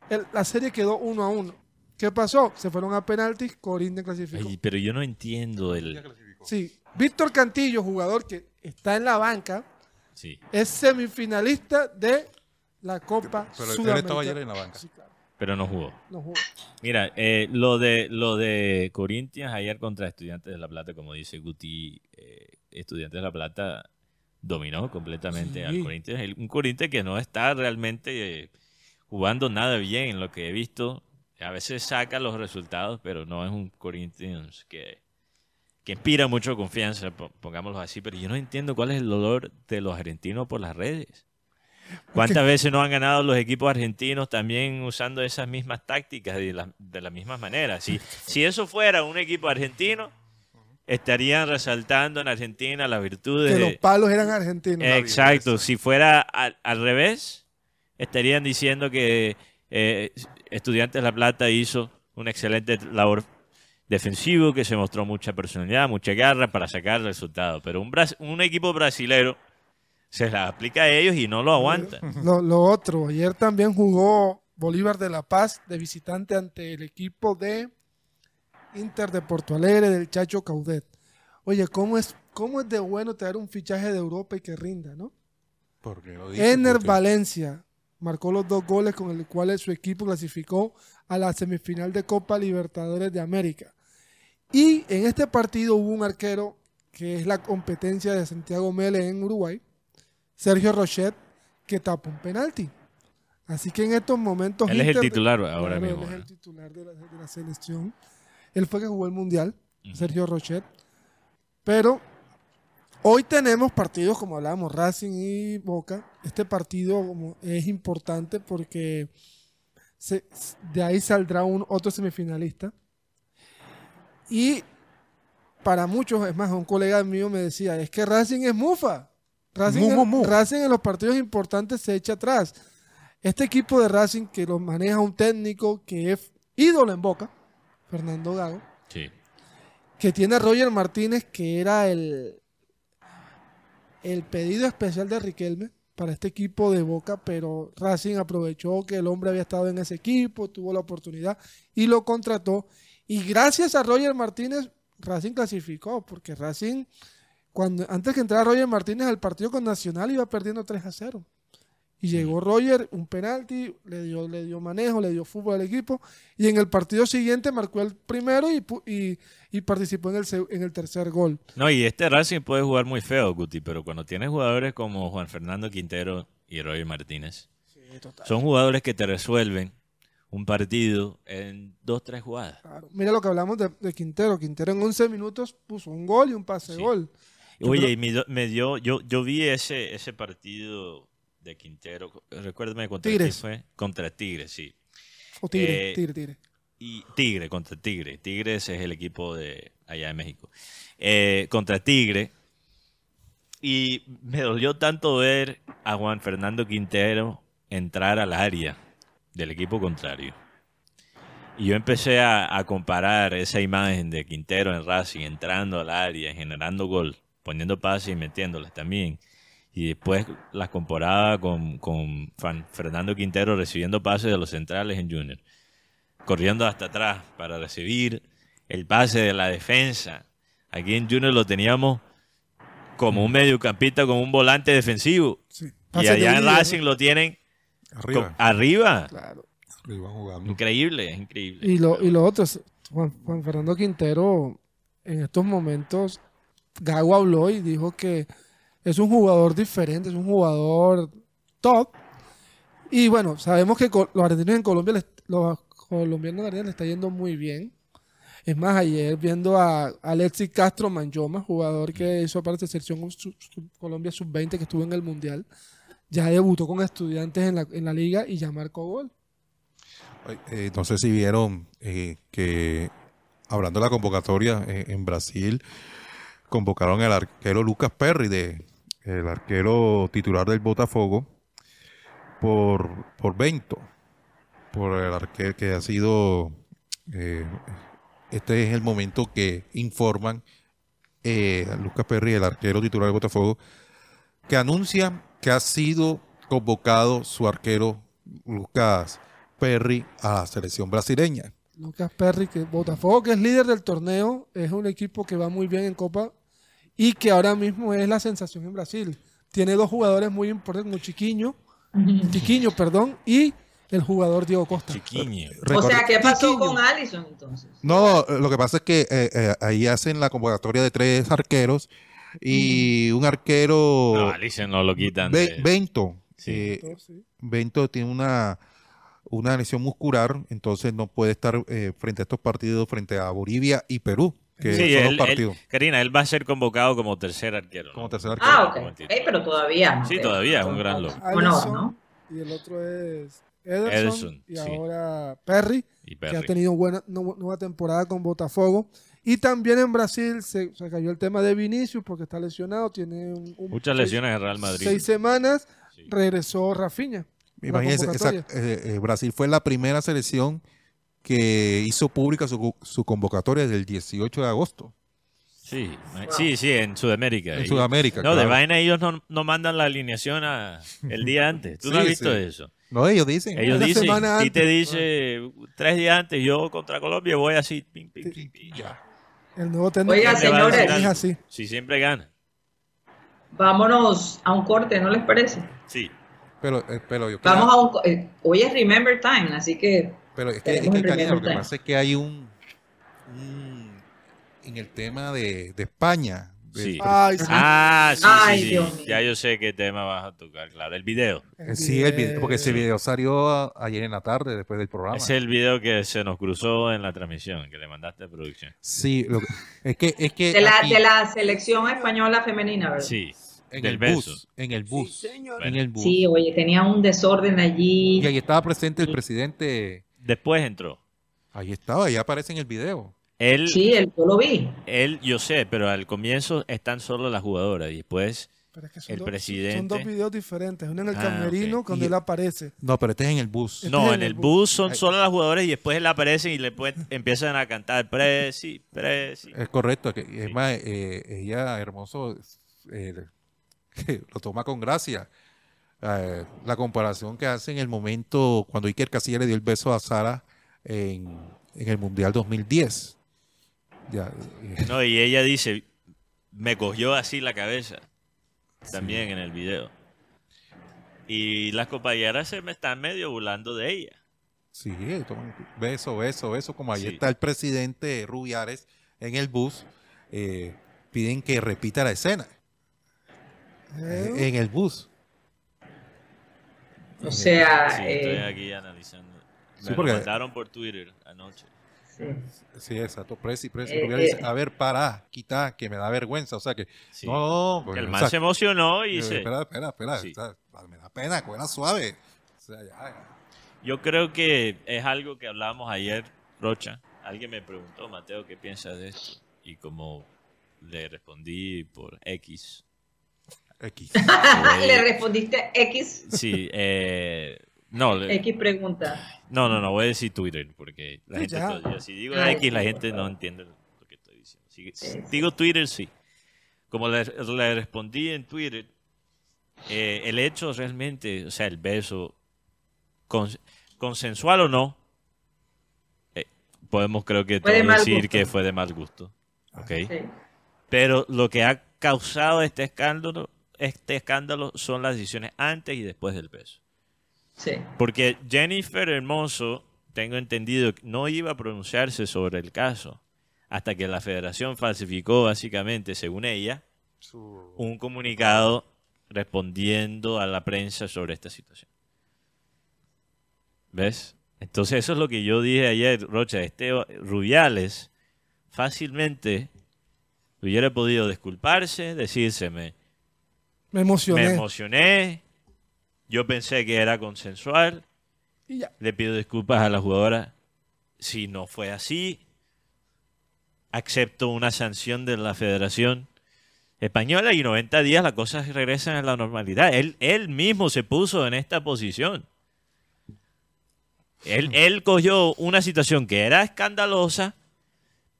El- la serie quedó 1 a 1. ¿Qué pasó? Se fueron a penaltis, Corinthians clasificó. Ay, pero yo no entiendo el... clasificó. Sí, Víctor Cantillo, jugador que está en la banca, Sí, es semifinalista de la Copa Pero Sudamericana. estaba ayer en la banca. Sí, claro, pero no jugó. no jugó. Mira, eh, lo de lo de Corinthians ayer contra Estudiantes de La Plata, como dice Guti, eh, Estudiantes de La Plata dominó completamente Sí. al Corinthians. El- Un Corinthians que no está realmente eh, jugando nada bien en lo que he visto. A veces saca los resultados, pero no es un Corinthians que, que inspira mucho confianza, po- pongámoslo así. Pero yo no entiendo cuál es el dolor de los argentinos por las redes. ¿Cuántas veces no han ganado los equipos argentinos también usando esas mismas tácticas de la, de la misma manera? Si, si eso fuera un equipo argentino, estarían resaltando en Argentina las virtudes Que de... los palos eran argentinos. Exacto, si fuera al, al revés, estarían diciendo que eh, Estudiantes La Plata hizo una excelente labor defensivo, que se mostró mucha personalidad, mucha garra para sacar el resultado. Pero un, un equipo brasilero se la aplica a ellos y no lo aguanta. Lo, lo otro, ayer también jugó Bolívar de La Paz de visitante ante el equipo de Inter de Porto Alegre del Chacho Caudet. Oye, ¿cómo es, cómo es de bueno tener un fichaje de Europa y que rinda, ¿no? Porque lo dice, Ener porque- Valencia marcó los dos goles con el cuales su equipo clasificó a la semifinal de Copa Libertadores de América. Y en este partido hubo un arquero que es la competencia de Santiago Mele en Uruguay, Sergio Rochet, que tapó un penalti. Así que en estos momentos... Él es el titular ahora Claro, mismo. Él es el titular de la, de la selección. Él fue que jugó el Mundial. Sergio Rochet. Pero hoy tenemos partidos, como hablábamos, Racing y Boca. Este partido es importante porque se- de ahí saldrá un otro semifinalista. Y para muchos, es más, un colega mío me decía, es que Racing es mufa. Racing, Mu, en- mu, mu. Racing en los partidos importantes se echa atrás. Este equipo de Racing que lo maneja un técnico que es ídolo en Boca, Fernando Gago, Sí. que tiene a Roger Martínez, que era el, el pedido especial de Riquelme para este equipo de Boca, pero Racing aprovechó que el hombre había estado en ese equipo, tuvo la oportunidad y lo contrató. Y gracias a Roger Martínez, Racing clasificó, porque Racing, cuando, antes que entrara Roger Martínez al partido con Nacional, iba perdiendo 3 a 0. Y llegó Roger, un penalti, le dio, le dio manejo, le dio fútbol al equipo. Y en el partido siguiente marcó el primero y, y, y participó en el, en el tercer gol. No, y este Racing puede jugar muy feo, Guti, pero cuando tienes jugadores como Juan Fernando Quintero y Roger Martínez, son jugadores que te resuelven un partido en dos, tres jugadas. Claro. Mira lo que hablamos de, de Quintero. Quintero en 11 minutos puso un gol y un pase de Sí. gol. Oye, y me, dio- me dio, yo, yo vi ese, ese partido de Quintero, recuérdame contra quién Tigres. fue, contra Tigres, sí. O Tigre, Eh, Tigre, Tigre. Y Tigre, contra Tigre. Tigres es el equipo de allá de México. Eh, contra Tigre. Y me dolió tanto ver a Juan Fernando Quintero entrar al área del equipo contrario. Y yo empecé a, a comparar esa imagen de Quintero en Racing, entrando al área, generando gol, poniendo pases y metiéndolas también. Y después las comparaba con, con Fernando Quintero recibiendo pases de los centrales en Junior corriendo hasta atrás para recibir el pase de la defensa. Aquí en Junior lo teníamos como un mediocampista, como un volante defensivo. Sí. Y allá en Racing lo tienen Arriba. Claro. Arriba jugando. Increíble, es increíble. Y lo, y lo otro, es, Juan, Juan Fernando Quintero, en estos momentos, Gago habló y dijo que es un jugador diferente, es un jugador top. Y bueno, sabemos que los argentinos en Colombia, les- los colombianos en Argentina le está yendo muy bien. Es más, ayer viendo a Alexis Castro Manjoma, jugador que hizo parte de selección Colombia sub-20 que estuvo en el Mundial, ya debutó con estudiantes en la, en la liga y ya marcó gol. Eh, no sé si vieron eh, que, hablando de la convocatoria eh, en Brasil, convocaron al arquero Lucas Perry, de, el arquero titular del Botafogo, por, por por el arquero que ha sido... eh, este es el momento que informan eh, a Lucas Perry, el arquero titular del Botafogo, que anuncia que ha sido convocado su arquero Lucas Perry a la selección brasileña. Lucas Perry, que Botafogo, que es líder del torneo, es un equipo que va muy bien en Copa y que ahora mismo es la sensación en Brasil. Tiene dos jugadores muy importantes, como Chiquiño, Chiquiño, perdón, y el jugador Diego Costa. Chiquiño. O sea, ¿qué pasó con Allison entonces? No, lo que pasa es que eh, eh, ahí hacen la convocatoria de tres arqueros y un arquero No, no lo quitan. De- Bento. Sí. eh, Bento tiene una, una lesión muscular, entonces no puede estar eh, frente a estos partidos frente a Bolivia y Perú, que Sí, son él- él-. Karina, él va a ser convocado como tercer arquero. ¿no? Como tercer arquero. Ah, ok. Ey, pero todavía. ¿no? Sí, todavía es un gran logro. Alisson, ¿no? Y el otro es Ederson, Ederson, y sí. ahora Perry, Y que ha tenido buena nu- nueva temporada con Botafogo. Y también en Brasil se, se cayó el tema de Vinicius porque está lesionado, tiene un, un- Muchas seis- lesiones en Real Madrid. Seis semanas, Sí. regresó Rafinha. Imagínense, eh, eh, Brasil fue la primera selección que hizo pública su, su convocatoria desde el 18 de agosto Sí, sí, sí, en Sudamérica. en Sudamérica. No, de vaina ellos no, no mandan la alineación a- el día antes. ¿Tú no has visto sí. eso? No, ellos dicen. Ellos Una dicen, semana y te dice tres días antes, yo contra Colombia voy así. pim, pim, pim, pim. El nuevo técnico Oiga, señores. es algo. así. Si siempre gana. Vámonos a un corte, ¿no les parece? Sí. Pero, eh, pero yo Vamos a un... eh, hoy es Remember Time, así que... Pero es que, es que, el Karina, lo que pasa es que hay un, un- en el tema de, de España. de- Sí. Ay, sí. Ah, sí, Ay, sí, sí. Dios mío. Ya yo sé qué tema vas a tocar, claro. El video. eh, sí, el video, porque ese video salió a- ayer en la tarde después del programa. Es el video que se nos cruzó en la transmisión, que le mandaste a producción. Sí, lo que- es que es que De la, aquí, de la selección española femenina, ¿verdad? Sí. en del el beso. bus, en el bus, Bueno, en el bus. Sí, oye, tenía un desorden allí. Y ahí estaba presente el presidente. Después entró. Ahí estaba, ahí aparece en el video. Él, Sí, el, yo lo vi. él, yo sé, pero al comienzo están solo las jugadoras y después Pero es que son El dos- presidente. Son dos videos diferentes. Uno en el Ah, camerino, cuando Y- él aparece. No, pero este es en el bus. Este No, es en el bus son solo las jugadoras y después él aparece y le empiezan a cantar Presi, Presi. Es correcto. que- Es Sí. más, eh, ella, hermoso, eh, que lo toma con gracia. Eh, la comparación que hace en el momento cuando Iker Casillas le dio el beso a Sara en, en el Mundial 2010. Ya, eh, No, y ella dice, me cogió así la cabeza. También en el video. Y las compañeras se me están medio burlando de ella. Sí, toman beso, beso, beso. Como ahí Sí. está el presidente Rubiares en el bus, eh, piden que repita la escena ¿Eh? en el bus. O sea, Sí, estoy eh, aquí analizando. Sí, Me porque- lo mandaron por Twitter anoche. sí. Sí, exacto. Presi, presi. Eh, eh. dice, a ver, para, quita, que me da vergüenza. O sea que, Sí. no, pues, el o man sea, se emocionó y se... Espera, espera, espera. Sí. o sea, me da pena, cogerla suave. O sea, ya, ya. Yo creo que es algo que hablábamos ayer, Rocha. Alguien me preguntó, Mateo, ¿qué piensas de esto? Y como le respondí por X. X. Le respondiste X, Sí, eh, no, X pregunta. no, no, no, voy a decir Twitter porque la Sí, gente ya. todavía- si digo Ay, X la gente no entiende lo que estoy diciendo. Si, digo Twitter, sí. Como le, le respondí en Twitter, eh, el hecho realmente, o sea, el beso, cons- consensual o no, eh, podemos creo que todos mal decir gusto. que fue de mal gusto. ¿ok? Sí. Pero lo que ha causado este escándalo, este escándalo son las decisiones antes y después del beso. Sí. Porque Jennifer Hermoso, tengo entendido, no iba a pronunciarse sobre el caso hasta que la federación falsificó básicamente, según ella, un comunicado respondiendo a la prensa sobre esta situación. ¿Ves? Entonces eso es lo que yo dije ayer, Rocha. Este Rubiales fácilmente hubiera podido disculparse, decirse, me, emocioné. me emocioné, yo pensé que era consensual, y ya. le pido disculpas a la jugadora si no fue así, acepto una sanción de la Federación Española y 90 días las cosas regresan a la normalidad. Él, él mismo se puso en esta posición. Él, él cogió una situación que era escandalosa,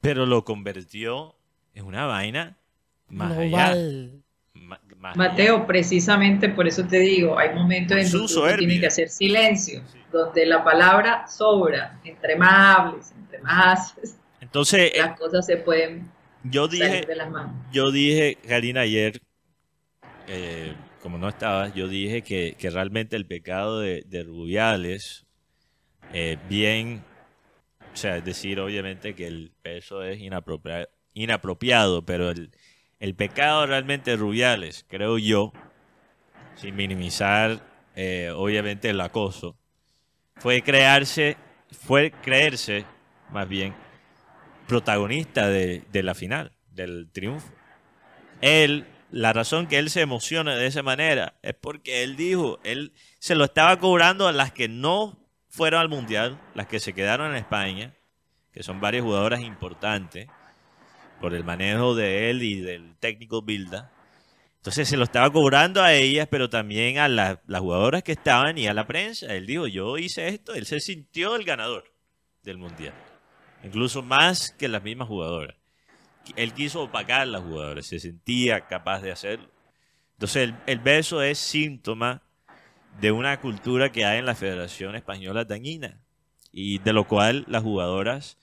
pero lo convirtió en una vaina más allá. Global. Mateo, precisamente por eso te digo, hay momentos en los que tiene que hacer silencio, donde la palabra sobra, entre más hables, entre más haces, Entonces, eh, las cosas se pueden yo dije, salir de las manos. Yo dije, Karina, ayer, eh, como no estabas, yo dije que, que realmente el pecado de, de Rubiales, eh, bien, o sea, es decir, obviamente que el peso es inapropria- inapropiado, pero el, el pecado realmente de Rubiales, creo yo, sin minimizar, eh, obviamente, el acoso, fue crearse, fue creerse, más bien, protagonista de, de la final, del triunfo. Él, la razón que él se emociona de esa manera es porque él dijo, él se lo estaba cobrando a las que no fueron al Mundial, las que se quedaron en España, que son varias jugadoras importantes, por el manejo de él y del técnico Bilda. Entonces se lo estaba cobrando a ellas, pero también a la- las jugadoras que estaban y a la prensa. Él dijo, yo hice esto, él se sintió el ganador del Mundial incluso más que las mismas jugadoras. Él quiso opacar a las jugadoras, se sentía capaz de hacerlo. Entonces el, el beso es síntoma de una cultura que hay en la Federación Española dañina y de lo cual las jugadoras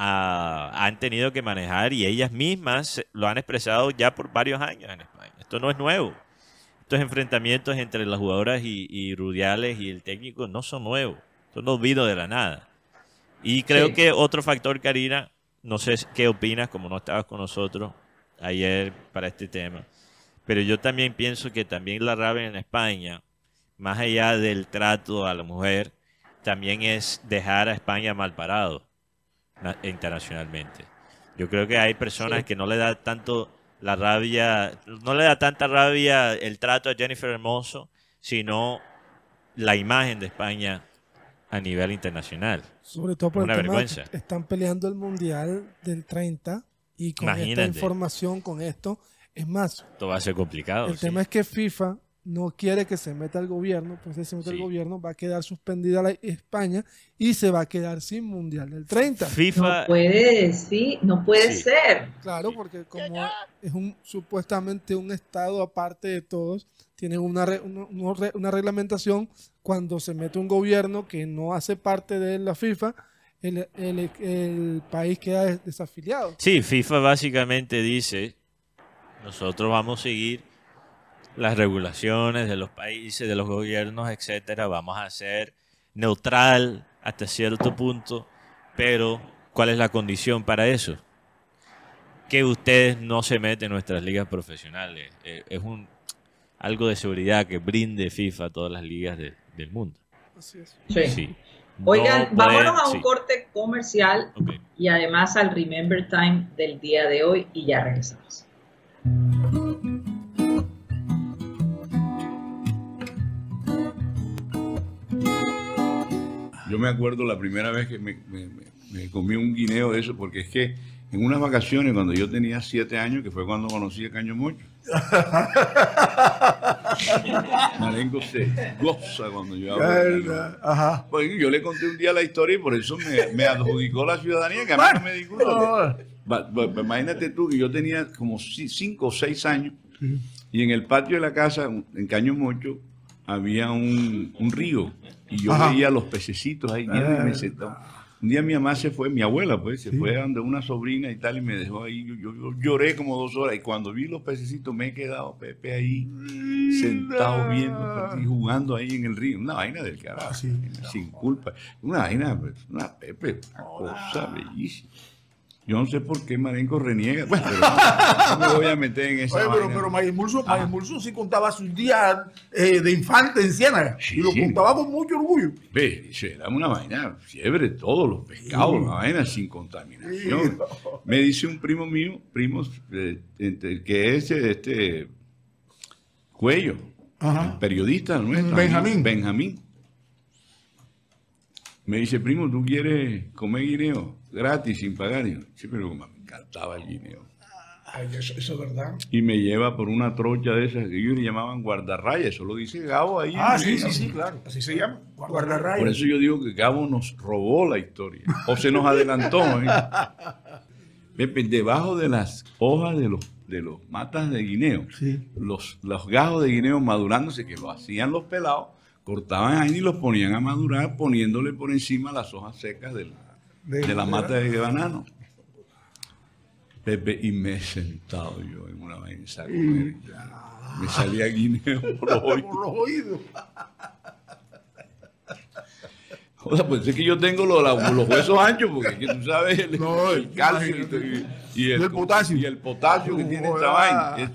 han tenido que manejar y ellas mismas lo han expresado ya por varios años en España. Esto no es nuevo. Estos enfrentamientos entre las jugadoras y, y Rudiales y el técnico no son nuevos. Esto no vino de la nada. Y creo Sí. que otro factor, Karina, no sé qué opinas, como no estabas con nosotros ayer para este tema, pero yo también pienso que también la rabia en España, más allá del trato a la mujer, también es dejar a España mal parado internacionalmente. Yo creo que hay personas Sí. que no le da tanto la rabia, no le da tanta rabia el trato a Jennifer Hermoso, sino la imagen de España a nivel internacional. Sobre todo por Una el tema vergüenza. que están peleando el mundial del 30 y con esta Imagínate. información, con esto, es más, Esto va a ser complicado. el sí. tema es que FIFA no quiere que se meta el gobierno, pues si se mete el Sí. gobierno va a quedar suspendida la España y se va a quedar sin Mundial del 30. No FIFA, puede decir, no puede Sí. ser. Claro, porque como es un supuestamente un estado aparte de todos, tienen una, re- una, una re- una reglamentación cuando se mete un gobierno que no hace parte de la FIFA, el, el- el país queda des- desafiliado. sí, FIFA básicamente dice, nosotros vamos a seguir las regulaciones de los países, de los gobiernos, etcétera, vamos a ser neutral hasta cierto punto, pero ¿cuál es la condición para eso? Que ustedes no se meten en nuestras ligas profesionales. Eh, es un algo de seguridad que brinde FIFA a todas las ligas de- del mundo. Así es. Sí. Sí. Oigan, No vámonos pueden- a un sí. corte comercial y además al Remember Time del día de hoy y ya regresamos. Yo me acuerdo la primera vez que me, me- me- me comí un guineo de eso, porque es que en unas vacaciones, cuando yo tenía siete años, que fue cuando conocí a Caño Mocho, Marengo se goza cuando yo hablo. Pues yo le conté un día la historia y por eso me, me adjudicó la ciudadanía, que a mí no me. No, va- Imagínate tú que yo tenía como ci- cinco o seis años y en el patio de la casa, en Caño Mocho, había un, un río y yo Ajá. veía los pececitos ahí. y me sentaba. Un día mi mamá se fue, mi abuela pues, se fue donde una sobrina y tal y me dejó ahí. Yo, yo- yo lloré como dos horas y cuando vi los pececitos me he quedado, Pepe, ahí sentado viendo y jugando ahí en el río. Una vaina del carajo, Ah, sí. sin culpa. Una vaina, pues, una Pepe, una cosa bellísima. Yo no sé por qué Marenco reniega. Bueno, pero no, no me voy a meter en esa Oye, pero, pero Mayer Mulso, Ah. Sí contaba sus días eh, de infante en Ciénaga. Sí, y lo sí. contaba con mucho orgullo. Ve, eso era una vaina fiebre, todos los pescados, una vaina sin contaminación. Me dice un primo mío, primo, eh, que es este Cuello, Ajá. periodista nuestro. Benjamín. amigo, Benjamín. Me dice, primo, ¿tú quieres comer guineo gratis, sin pagar? Y yo, sí, pero me encantaba el guineo. Ay, eso, eso es verdad. Y me lleva por una trocha de esas que ellos le llamaban guardarrayas, eso lo dice Gabo ahí. Ah, sí, sí, sí, claro. Así se llama. Guardarrayas. Por eso yo digo que Gabo nos robó la historia. O se nos adelantó. ¿eh? Pepe, debajo de las hojas de los, de los matas de guineo, Sí. los, los gajos de guineo madurándose, que lo hacían los pelados, cortaban ahí y los ponían a madurar poniéndole por encima las hojas secas de la, De- de la mata de banano. Pepe, y me he sentado yo en una mesa a comer. Me salía guineo por los oídos. Por los oídos. O sea, pues es que yo tengo los, los huesos anchos, porque es que tú sabes el, No, el calcio y, el potasio. y el potasio que tiene esta vaina.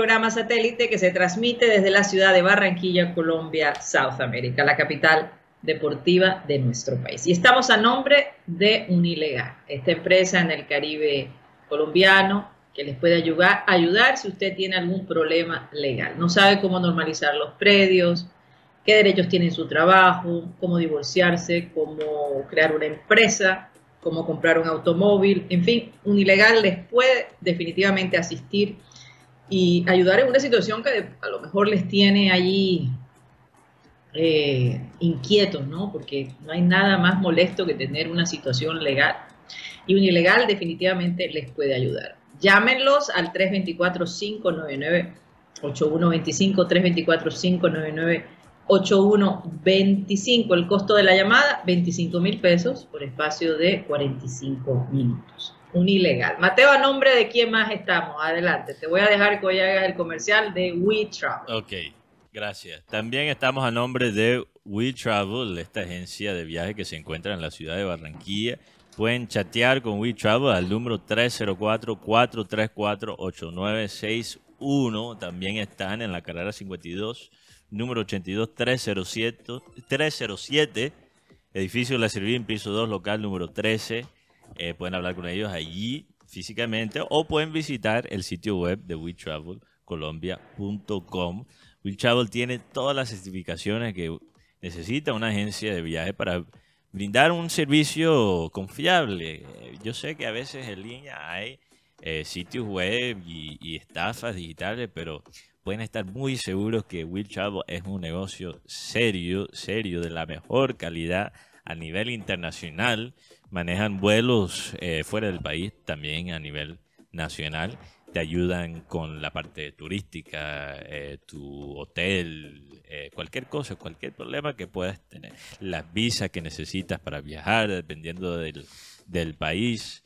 Programa satélite que se transmite desde la ciudad de Barranquilla, Colombia, South America, la capital deportiva de nuestro país. Y estamos a nombre de Unilegal, esta empresa en el Caribe colombiano que les puede ayudar, ayudar si usted tiene algún problema legal. No sabe cómo normalizar los predios, qué derechos tiene en su trabajo, cómo divorciarse, cómo crear una empresa, cómo comprar un automóvil, en fin, Unilegal les puede definitivamente asistir y ayudar en una situación que a lo mejor les tiene allí eh, inquietos, ¿no? Porque no hay nada más molesto que tener una situación legal. Y un ilegal definitivamente les puede ayudar. Llámenlos al 324-599-8125, 324-599-8125. El costo de la llamada, 25 mil pesos por espacio de 45 minutos un ilegal. Mateo, a nombre de quién más estamos, adelante. Te voy a dejar que hoy hagas el comercial de We Travel. Ok, gracias. También estamos a nombre de We Travel, esta agencia de viaje que se encuentra en la ciudad de Barranquilla. Pueden chatear con We Travel al número 304-434-8961. También están en la carrera 52, número 82-307, 307, edificio La Servín, piso 2, local número 13. Eh, pueden hablar con ellos allí físicamente o pueden visitar el sitio web de WeTravelColombia.com. WeTravel tiene todas las certificaciones que necesita una agencia de viaje para brindar un servicio confiable. Yo sé que a veces en línea hay eh, sitios web y, y estafas digitales, pero pueden estar muy seguros que Will Travel es un negocio serio, serio, de la mejor calidad a nivel internacional. Manejan vuelos eh, fuera del país, también a nivel nacional. Te ayudan con la parte turística, eh, tu hotel, eh, cualquier cosa, cualquier problema que puedas tener. Las visas que necesitas para viajar, dependiendo del, del país.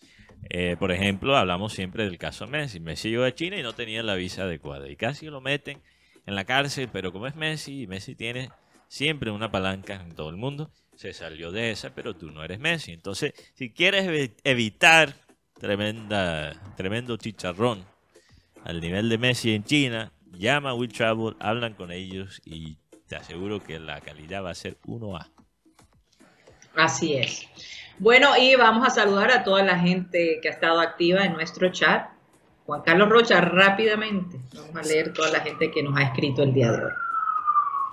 Eh, por ejemplo, hablamos siempre del caso Messi. Messi llegó a China y no tenía la visa adecuada. Y casi lo meten en la cárcel, pero como es Messi, Messi tiene siempre una palanca en todo el mundo, se salió de esa, pero tú no eres Messi. Entonces, si quieres evi- evitar tremenda, tremendo chicharrón al nivel de Messi en China, llama a Will Travel, hablan con ellos y te aseguro que la calidad va a ser 1A. Así es. Bueno, y vamos a saludar a toda la gente que ha estado activa en nuestro chat. Juan Carlos Rocha, rápidamente. Vamos a leer toda la gente que nos ha escrito el día de hoy.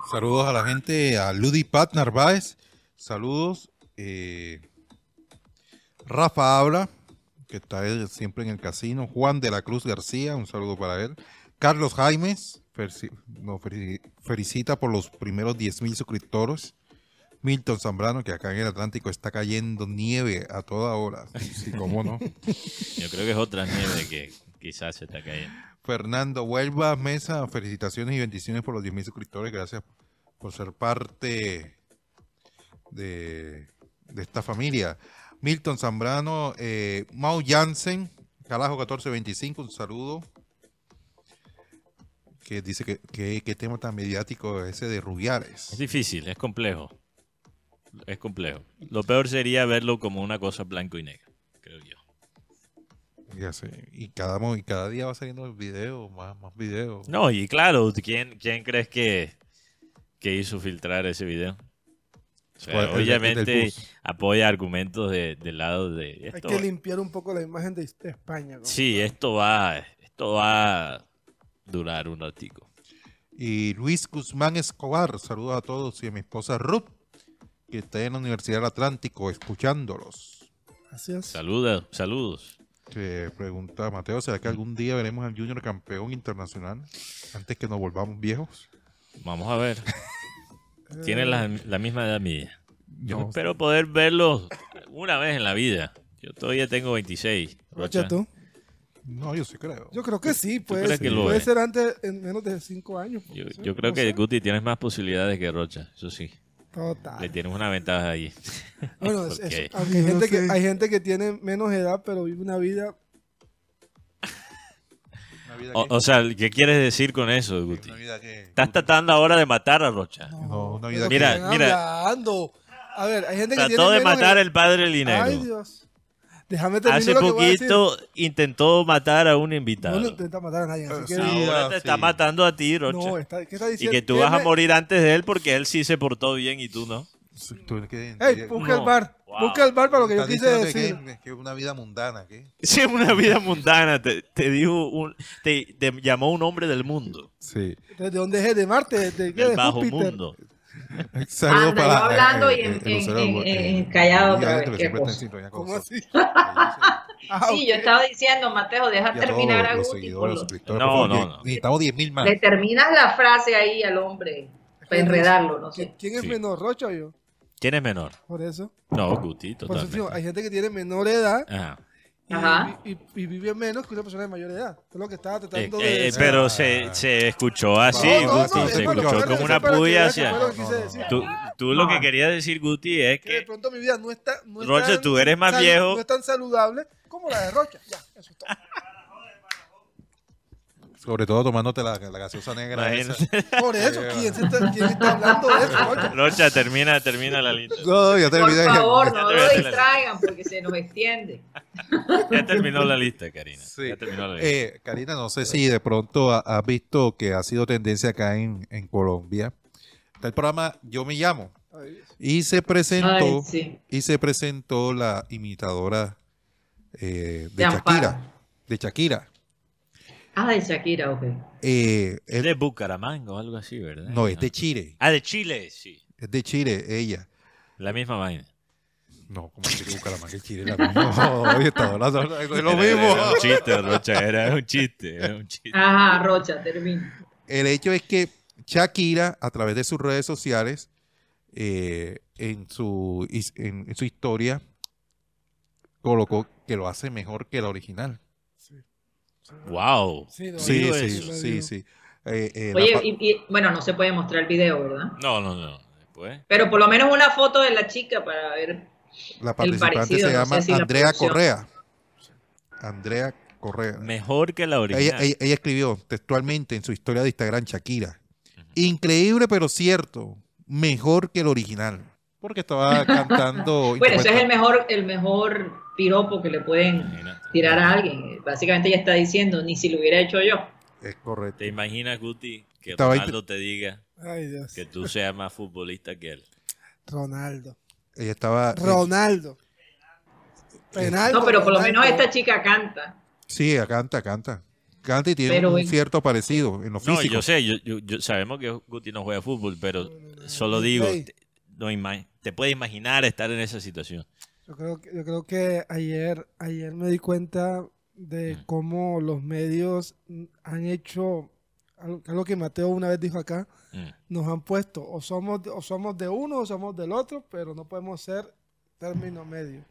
Saludos a la gente, a Ludi Pat Narváez. Saludos. eh, Rafa habla, que está él siempre en el casino. Juan de la Cruz García, un saludo para él. Carlos Jaimes, nos felici- felicita por los primeros 10 mil suscriptores. Milton Zambrano, que acá en el Atlántico está cayendo nieve a toda hora. Sí, cómo no. Yo creo que es otra nieve que quizás se está cayendo. Fernando Huelva Mesa, felicitaciones y bendiciones por los 10.000 suscriptores. Gracias por ser parte de, de esta familia. Milton Zambrano, eh, Mau Jansen, Calajo 1425, un saludo. Que dice que, que, qué tema tan mediático es ese de Es Rubiares. difícil, es complejo. Es complejo. Lo peor sería verlo como una cosa blanco y negro, creo yo. Ya sé, y cada, y cada día va saliendo videos, más, más videos. No, y claro, ¿quién, quién crees que, que hizo filtrar ese video? Obviamente apoya argumentos de- del lado de Hay esto. que limpiar un poco la imagen de, España. ¿no? Sí, esto va, esto va a durar un ratico. Y Luis Guzmán Escobar, saludos a todos y a mi esposa Ruth, que está en la Universidad del Atlántico escuchándolos. Es. Saludos, saludos. Que pregunta Mateo, ¿será que algún día veremos al Junior campeón internacional antes que nos volvamos viejos? Vamos a ver. Tiene la, la misma edad mía. Yo No, espero poder verlo una vez en la vida. Yo todavía tengo 26. Rocha, tú. No, yo sí creo. Yo creo que sí, puede, crees que puede ser antes en menos de cinco años. Yo, no sé, yo creo no que sé. Guti tienes más posibilidades que Rocha, eso sí. Le Total. tienes una ventaja ahí. Bueno, es- es- Porque- aunque hay No gente, que, hay gente que tiene menos edad, pero vive una vida. Vida O, que- o sea, ¿qué quieres decir con eso, Guti? una vida que- Estás tratando ahora de matar a Rocha. No, una vida que Mira, están mira. hablando. A ver, hay gente que Trató tiene de matar edad. el padre Ay, Linero. Dios. Déjame terminar Hace lo que voy a decir. poquito intentó matar a un No invitado. no intenta matar a nadie, así que Sí, Ahora ah, te sí. está matando a ti, Rocha. no, está, ¿qué está y diciendo? que tú ¿Qué vas a morir antes de él porque él sí se portó bien y tú no. Que- Ey, que- busca el No. bar. Wow. Busca el bar para lo que yo quise decir. que, que es una vida mundana, ¿qué? Sí, es una vida mundana. Te, te dijo un, te, te llamó un hombre del mundo, Sí. ¿De dónde es? ¿De Marte? ¿De, qué? del ¿De bajo Júpiter? mundo. Saludos Anda, yo hablando y en- el en- Lucero, en- eh, en- callado otra vez, qué en cosa. ¿Cómo así? Ah, Sí, yo ok. estaba diciendo, Mateo, deja Y a todos terminar a Guti. los. No, no, no. Necesitamos 10 mil más. Le terminas la frase ahí al hombre para enredarlo, no sé. ¿Quién es Sí. menor, Rocha o yo? ¿Quién es menor? Por eso. No, Guti, Por eso totalmente. hay gente que tiene menor edad Ajá. y, Ajá. y- y vive menos que una persona de mayor edad. Es lo que estaba Eh, tratando eh, de decir. pero se, se escuchó así, No, no, Guti, no, se escuchó como una puya hacia... Tú, tú lo que querías decir, Guti, es Que de pronto mi vida no está. No tan tú eres más sal- viejo. No es tan saludable como la de Rocha. Ya, eso es todo. Sobre todo tomándote la, la gaseosa negra. esa. Por eso, ¿quién, se está, quién está hablando de eso? Rocha? Rocha, termina, termina la lista. No, ya Por favor, no lo distraigan porque se nos extiende. Ya terminó la lista, Karina. Sí. Ya terminó la lista. Eh, Karina, no sé si de pronto ha- has visto que ha sido tendencia acá en, en Colombia. Está el programa Yo me llamo. Y se presentó, Ay, sí. y se presentó la imitadora eh, de De Amparo. Shakira. De Shakira. Ah, de Shakira, ok. Eh, Es de Bucaramanga o algo así, ¿verdad? no, es de Chile. Ah, de Chile, sí. Es de Chile, ella. La misma vaina. No, como que Bucaramanga es Chile. La misma. No, oye, está hablando de lo mismo. Era un chiste, Rocha, era un chiste, era un chiste. Ajá, Rocha, termina. El hecho es que Shakira, a través de sus redes sociales, eh, en, su, en su historia, colocó que lo hace mejor que la original. Wow. Sí, Sí, sí, eso, sí, sí. Eh, eh, Oye, y, y, bueno, no se puede mostrar el video, ¿verdad? No, no, no. Después. Pero por lo menos una foto de la chica para ver. la participante parecido, se no llama sé si la Andrea. Correa. Andrea Correa. Mejor que la original. Ella, ella- ella escribió textualmente en su historia de Instagram, Shakira. Increíble, pero cierto. Mejor que el original. Porque estaba cantando. Bueno, ese es el mejor, el mejor piropo que le pueden Imagínate. tirar a alguien. Básicamente ella está diciendo, ni si lo hubiera hecho yo. Es correcto. ¿Te imaginas, Guti, que Estaba Ronaldo te diga Ay, Dios. que tú seas más futbolista que él? Ronaldo. Ella estaba. Ronaldo. Penal. No, pero por lo menos esta chica canta. Sí, ella canta, canta. Canta y tiene Pero un cierto parecido en lo No, físico. yo sé, yo, yo- yo- sabemos que Guti no juega fútbol, pero solo digo, Play. te, no ima- te puedes imaginar estar en esa situación. Yo creo, que, yo creo que ayer, ayer me di cuenta de cómo los medios han hecho algo, que Mateo una vez dijo acá, Mm. nos han puesto o somos, o somos de uno o somos del otro, pero no podemos ser término medio.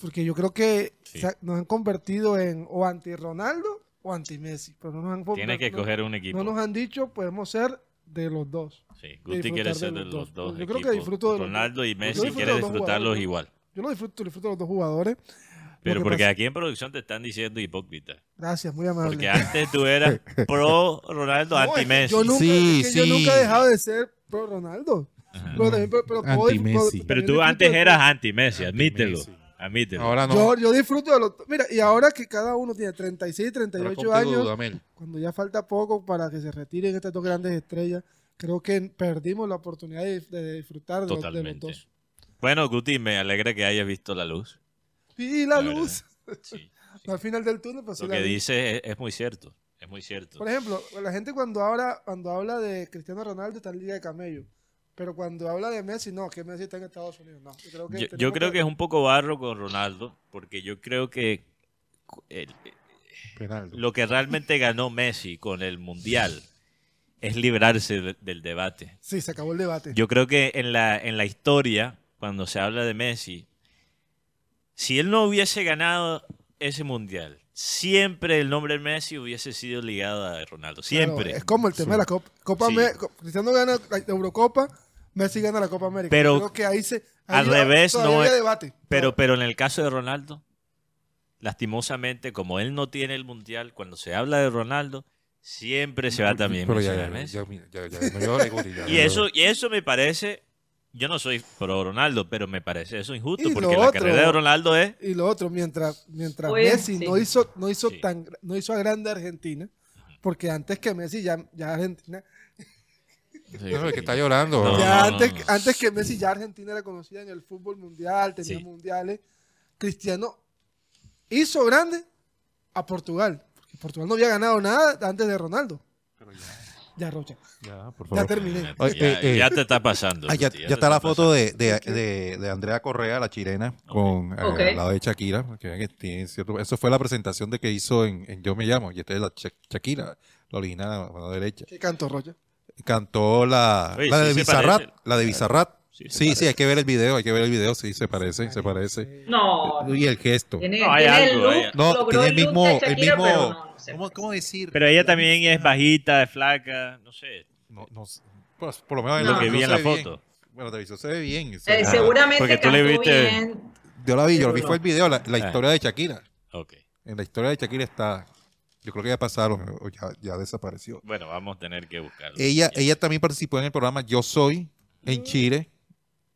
Porque yo creo que Sí. se ha- nos han convertido en o anti Ronaldo o anti Messi, pero no nos han Tienes que no- coger un equipo. No nos han dicho podemos ser de los dos. Sí, Guti quiere ser de los los dos. dos Yo creo que disfruto de los Ronaldo y Messi quiere de disfrutarlos jugadores. igual. Yo lo disfruto, disfruto de los dos jugadores. Pero porque pasa- aquí en producción te están diciendo hipócrita. Gracias, muy amable. Porque antes tú eras pro Ronaldo, No, anti Messi. Yo nunca, Sí, es que yo sí. nunca he dejado de ser pro Ronaldo. Pero también, pero, pero tú antes eras anti Messi, admítelo. Anti-Messi. Admítelo. Ahora no. Yo, yo disfruto de los. Mira, y ahora que cada uno tiene 36, Ahora 38 contigo, años, Dudamel. cuando ya falta poco para que se retiren estas dos grandes estrellas, creo que perdimos la oportunidad de, de disfrutar de los, de los Totalmente. dos. Bueno, Guti, me alegra que hayas visto la luz. Y la luz, Sí. al final del túnel, pues sí Lo que dice es, es muy cierto. Es muy cierto. Por ejemplo, la gente cuando habla, cuando habla de Cristiano Ronaldo está en Liga de Camello. Pero cuando habla de Messi, no, que Messi está en Estados Unidos. No, yo creo que, Yo, yo tenemos creo que es un poco barro con Ronaldo, porque yo creo que el- lo que realmente ganó Messi con el Mundial es librarse de- del debate. Sí, se acabó el debate. Yo creo que en la, en la historia, cuando se habla de Messi, si él no hubiese ganado ese Mundial, siempre el nombre de Messi hubiese sido ligado a Ronaldo. Claro, Siempre. es como el tema de la Copa. Copa Sí. Cristiano gana la Eurocopa, Messi gana la Copa América. Pero creo que ahí se. ahí al revés, no es- debate. Pero, pero en el caso de Ronaldo, lastimosamente, como él no tiene el mundial, cuando se habla de Ronaldo, siempre se va también Pero ya, mencionar ya, Messi. ya, mira, ya, ya, no llores, Guti, ya, Y eso, y eso me parece, yo no soy pro Ronaldo, pero me parece eso injusto, Y porque lo la otro- carrera de Ronaldo es Y lo otro, mientras, mientras Pues, Messi sí. no hizo, no hizo Sí. tan no hizo a grande Argentina, porque antes que Messi ya, ya Argentina, No, es que está llorando. No, ya no, antes, no. antes que Messi ya Argentina era conocida en el fútbol mundial, tenía Sí. mundiales, Cristiano hizo grande a Portugal, porque Portugal no había ganado nada antes de Ronaldo. Ya, Rocha. Ya, por Ya terminé. Oye, ya, eh, eh, ya te está pasando. Ah, ya, está la foto de, de, de, de Andrea Correa, la chilena, con eh, al lado de Shakira. que tiene cierto- eso fue la presentación de que hizo en, en Yo Me Llamo. Y esta es la Sha- Shakira, la original a la mano derecha. ¿Qué canto, Rocha? Cantó la, Oye, la sí de parece. La de Bizarrap. Sí, Sí, hay que ver el video, hay que ver el video. Sí, se parece, se parece. No, Y el gesto. tiene, No, hay tiene el algo, look, No, tiene el mismo, el mismo, pero no, no sé. ¿cómo, cómo decir? Pero ella también es bajita, es flaca, no sé. No, no sé. Pues, por lo menos en Lo que vi en la bien. foto. Bueno, la televisión se ve bien. Eh, seguramente porque tú le viste- bien. Yo la vi, yo vi fue el video, la, la Ah. historia de Shakira. Ok. En la historia de Shakira está Yo creo que ya pasaron o ya, ya desapareció. Bueno, vamos a tener que buscarlo. Ella, ella también participó en el programa Yo Soy en Chile.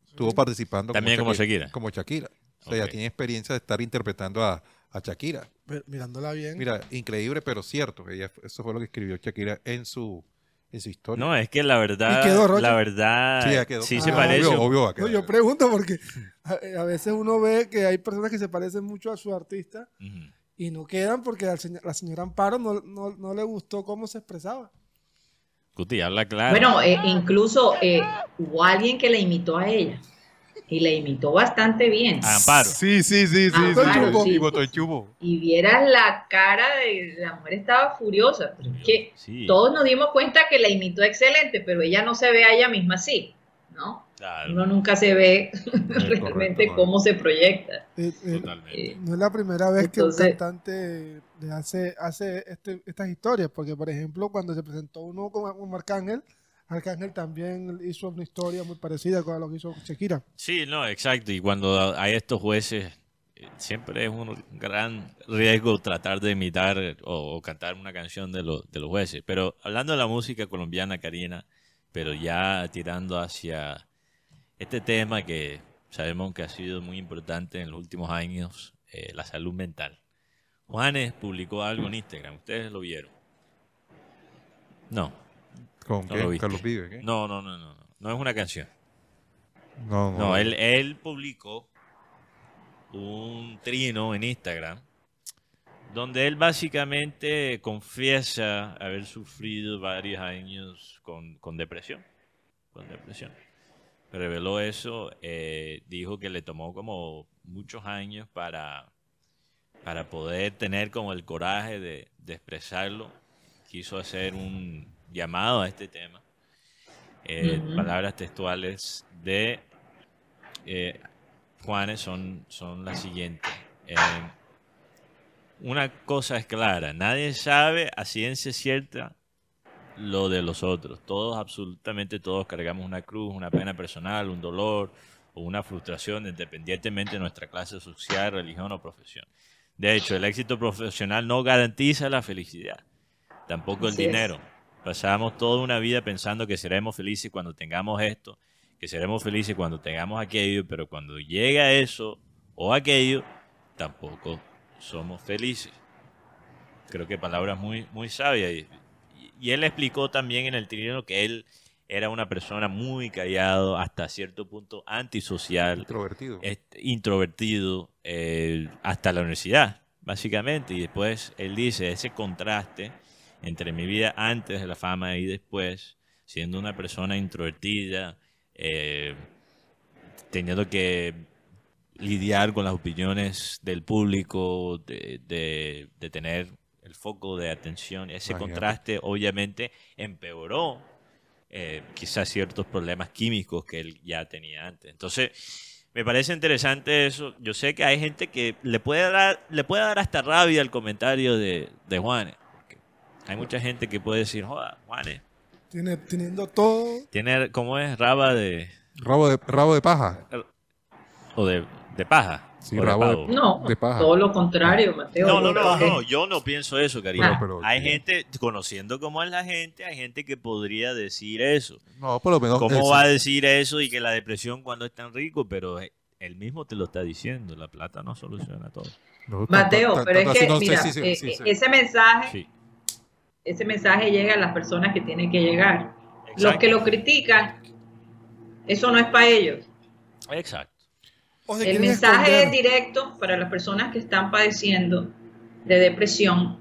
Estuvo participando También como Shakira. Como Shakira. O sea, ella Ok. tiene experiencia de estar interpretando a, a Shakira. Pero Mirándola bien. Mira, increíble, pero cierto. Ella, eso fue lo que escribió Shakira en su, en su historia. No, es que la verdad, ¿Y quedó, la verdad, Sí, sí, ya quedó. se Ah, parece. Obvio, obvio No, yo pregunto porque a, a veces uno ve que hay personas que se parecen mucho a su artista Ujú. Y no quedan porque al señor- la señora Amparo no, no- no le gustó cómo se expresaba. Cuti, habla claro. Bueno, eh, incluso eh, hubo alguien que la imitó a ella y la imitó bastante bien. A Amparo. Sí, sí, sí, sí. Amparo, sí. sí. Y botó el chubo. Y vieras la cara de la mujer estaba furiosa. Pero es que Sí, todos nos dimos cuenta que la imitó excelente, pero ella no se ve a ella misma así, ¿no? Claro, Uno nunca se ve realmente correcto, cómo se proyecta. Eh, eh, totalmente. Eh, no es la primera vez Entonces- que un cantante hace, hace este- estas historias, porque por ejemplo cuando se presentó uno con, con Arcángel, Arcángel también hizo una historia muy parecida con lo que hizo Shakira. Sí, no, exacto. Y cuando hay estos jueces, eh, siempre es un gran riesgo tratar de imitar o, o cantar una canción de, los de los jueces. Pero hablando de la música colombiana, Karina, pero ya tirando hacia este tema que sabemos que ha sido muy importante en los últimos años, eh, la salud mental. Juanes publicó algo en Instagram, ¿ustedes lo vieron? No, ¿Con No qué? lo viste. Carlos Vive, ¿qué? no, no, no, no, no, no es una canción. No, no. No, él, él publicó un trino en Instagram donde él básicamente confiesa haber sufrido varios años con, con depresión. Con depresión. Reveló eso, eh, dijo que le tomó como muchos años para, para poder tener como el coraje de, de expresarlo. Quiso hacer un llamado a este tema. Eh. Palabras textuales de eh, Juanes son, son las siguientes. Una cosa es clara, nadie sabe a ciencia cierta lo de los otros. Todos, absolutamente todos, cargamos una cruz, una pena personal, un dolor o una frustración, independientemente de nuestra clase social, religión o profesión. De hecho, el éxito profesional no garantiza la felicidad, tampoco el es. dinero. Pasamos toda una vida pensando que seremos felices cuando tengamos esto, que seremos felices cuando tengamos aquello, pero cuando llega eso o aquello, tampoco somos felices. Creo que palabras muy, muy sabias. Y, él explicó también en el trino que él era una persona muy callado, hasta cierto punto antisocial, Introvertido. este, introvertido, eh, hasta la universidad, básicamente. Y después él dice, ese contraste entre mi vida antes de la fama y después, siendo una persona introvertida, eh, teniendo que lidiar con las opiniones del público, de, de- de tener el foco de atención, ese Imagínate. contraste obviamente empeoró eh, quizás ciertos problemas químicos que él ya tenía antes. Entonces, me parece interesante eso. Yo sé que hay gente que le puede dar, le puede dar hasta rabia el comentario de, de Juanes. porque Hay mucha gente que puede decir, joda, Juanes, Tiene, teniendo todo, tiene, ¿cómo es? Raba de, Rabo de, rabo de paja. o de, de paja. Sí, o de rabo de- pavo. No, De paja. todo lo contrario, Mateo. No, no, Yo no, no, yo no pienso eso. Bueno, pero- hay gente, conociendo cómo es la gente, hay gente que podría decir eso. No, por lo menos. ¿Cómo va a decir eso y que la depresión cuando es tan rico? Pero eh, él mismo te lo está diciendo, la plata no soluciona todo. no, Mateo, pero es que, mira, sí, sí, eh, sí, sí. ese mensaje, Sí, ese mensaje llega a las personas que tienen que llegar. Los que lo critican, eso no es para ellos. Exacto. O El mensaje es directo para las personas que están padeciendo de depresión.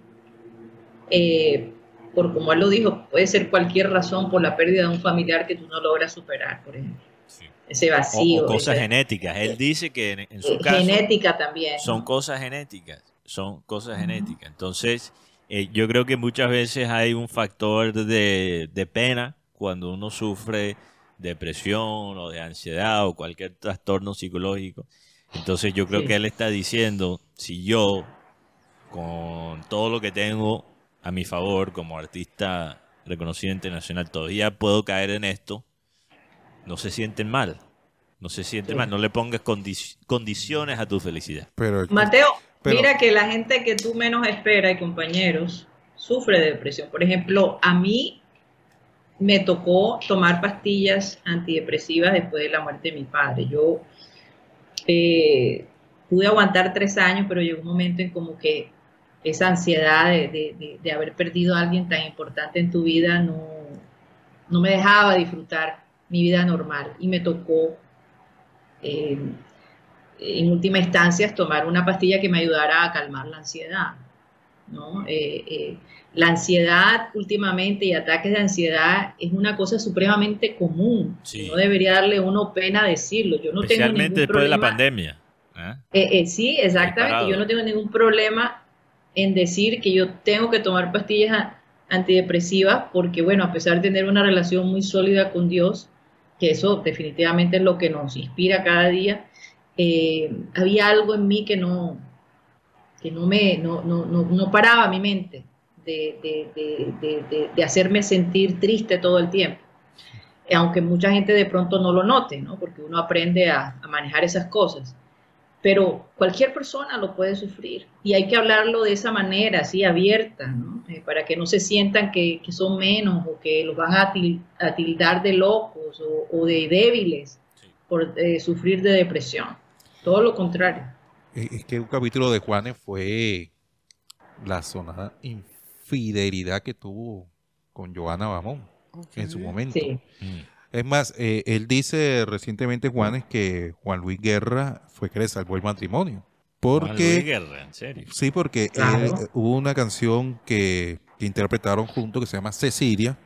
eh, por como él lo dijo, puede ser cualquier razón por la pérdida de un familiar que tú no logras superar, por ejemplo. Sí. Ese O, vacío. o cosas ese- genéticas. Él dice que en, en su eh, caso genética también. son cosas genéticas. Son cosas genéticas. Entonces, eh, yo creo que muchas veces hay un factor de, de pena cuando uno sufre depresión o de ansiedad o cualquier trastorno psicológico. Entonces yo creo Sí. que él está diciendo, si yo, con todo lo que tengo a mi favor como artista reconocido internacional, todavía puedo caer en esto, no se sienten mal. No se sienten Sí. mal. No le pongas condi- condiciones a tu felicidad. Pero, Mateo, Pero- mira que la gente que tú menos esperas y compañeros sufre de depresión. Por ejemplo, a mí me tocó tomar pastillas antidepresivas después de la muerte de mi padre. Yo eh, pude aguantar tres años, pero llegó un momento en como que esa ansiedad de, de- haber perdido a alguien tan importante en tu vida no, no me dejaba disfrutar mi vida normal y me tocó eh, en última instancia tomar una pastilla que me ayudara a calmar la ansiedad. ¿No? Eh, eh, la ansiedad últimamente y ataques de ansiedad es una cosa supremamente común. Sí. No debería darle uno pena decirlo. Yo no tengo Especialmente ningún después de la problema- pandemia. ¿eh? eh, sí, exactamente. Yo no tengo ningún problema en decir que yo tengo que tomar pastillas antidepresivas porque, bueno, a pesar de tener una relación muy sólida con Dios, que eso definitivamente es lo que nos inspira cada día, había algo en mí que no, que no me, no, no, no, no paraba mi mente de, de, de, de, hacerme sentir triste todo el tiempo. Aunque mucha gente de pronto no lo note, ¿no? Porque uno aprende a, a manejar esas cosas pero cualquier persona lo puede sufrir y hay que hablarlo de esa manera, así abierta, ¿no? Eh, para que no se sientan que, que son menos o que los van a, til- a tildar de locos o, o de débiles por eh, sufrir de depresión. Todo lo contrario. Es que un capítulo de Juanes fue la sonada infidelidad que tuvo con Joana Bamón en su momento. Sí. Mm. Es más, eh, él dice recientemente, Juanes, que Juan Luis Guerra fue que le salvó el matrimonio. Juan Luis Porque, Guerra, en serio. sí, porque Claro. él, hubo una canción que, que interpretaron juntos que se llama Cecilia,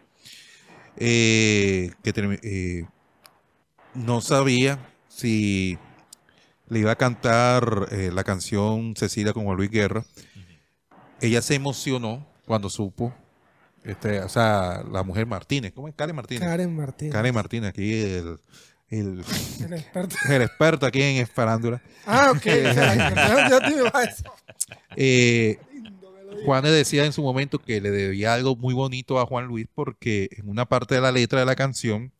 eh, que eh, no sabía si le iba a cantar eh, la canción Cecilia con Juan Luis Guerra. Ella se emocionó cuando supo, este, o sea, la mujer Martínez, ¿cómo es? Karen Martínez. Karen Martínez. Karen Martínez, aquí el, el, el experto. el experto aquí en farándula. Ah, ok. ya, ya te iba a decir. Eh, Juan le decía en su momento que le debía algo muy bonito a Juan Luis porque en una parte de la letra de la canción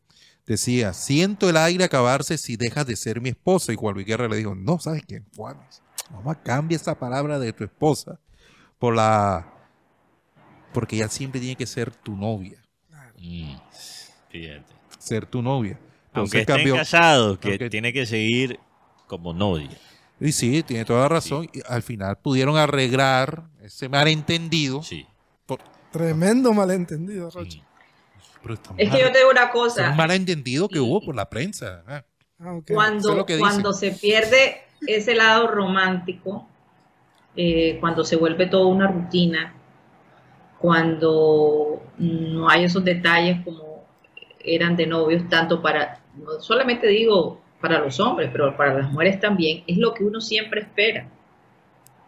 decía, siento el aire acabarse si dejas de ser mi esposa. Y Juan Luis Guerra le dijo, no, ¿sabes quién? Juan, vamos a cambiar esa palabra de tu esposa por la... Porque ella siempre tiene que ser tu novia, Mm. Fíjate. ser tu novia. Aunque Entonces estén cambió- casados, que aunque- tiene que seguir como novia. Y sí, tiene toda la razón. Y al final pudieron arreglar ese malentendido. Sí. Por- Tremendo malentendido, Rocha. Mm. Pero Es que mal- yo te digo una cosa, un malentendido que hubo por la prensa. ah. Ah, ok. Eso cuando, es que cuando se pierde ese lado romántico, eh, cuando se vuelve toda una rutina, cuando no hay esos detalles como eran de novios, tanto para, no solamente digo para los hombres, pero para las mujeres también, es lo que uno siempre espera.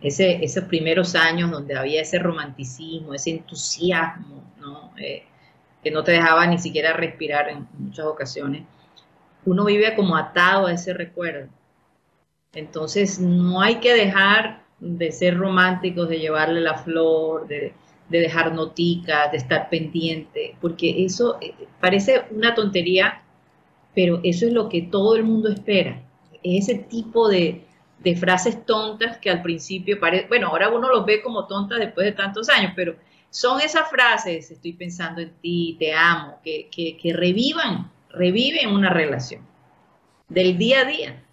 Ese, esos primeros años donde había ese romanticismo, ese entusiasmo, ¿no? Eh, que no te dejaba ni siquiera respirar en muchas ocasiones uno vive como atado a ese recuerdo. Entonces, no hay que dejar de ser románticos, de llevarle la flor, de, de dejar noticas, de estar pendiente, porque eso eh, parece una tontería, pero eso es lo que todo el mundo espera. Es ese tipo de, de frases tontas que al principio parece, bueno, ahora uno los ve como tontas después de tantos años, pero son esas frases, estoy pensando en ti, te amo, que, que, revivan, reviven una relación del día a día.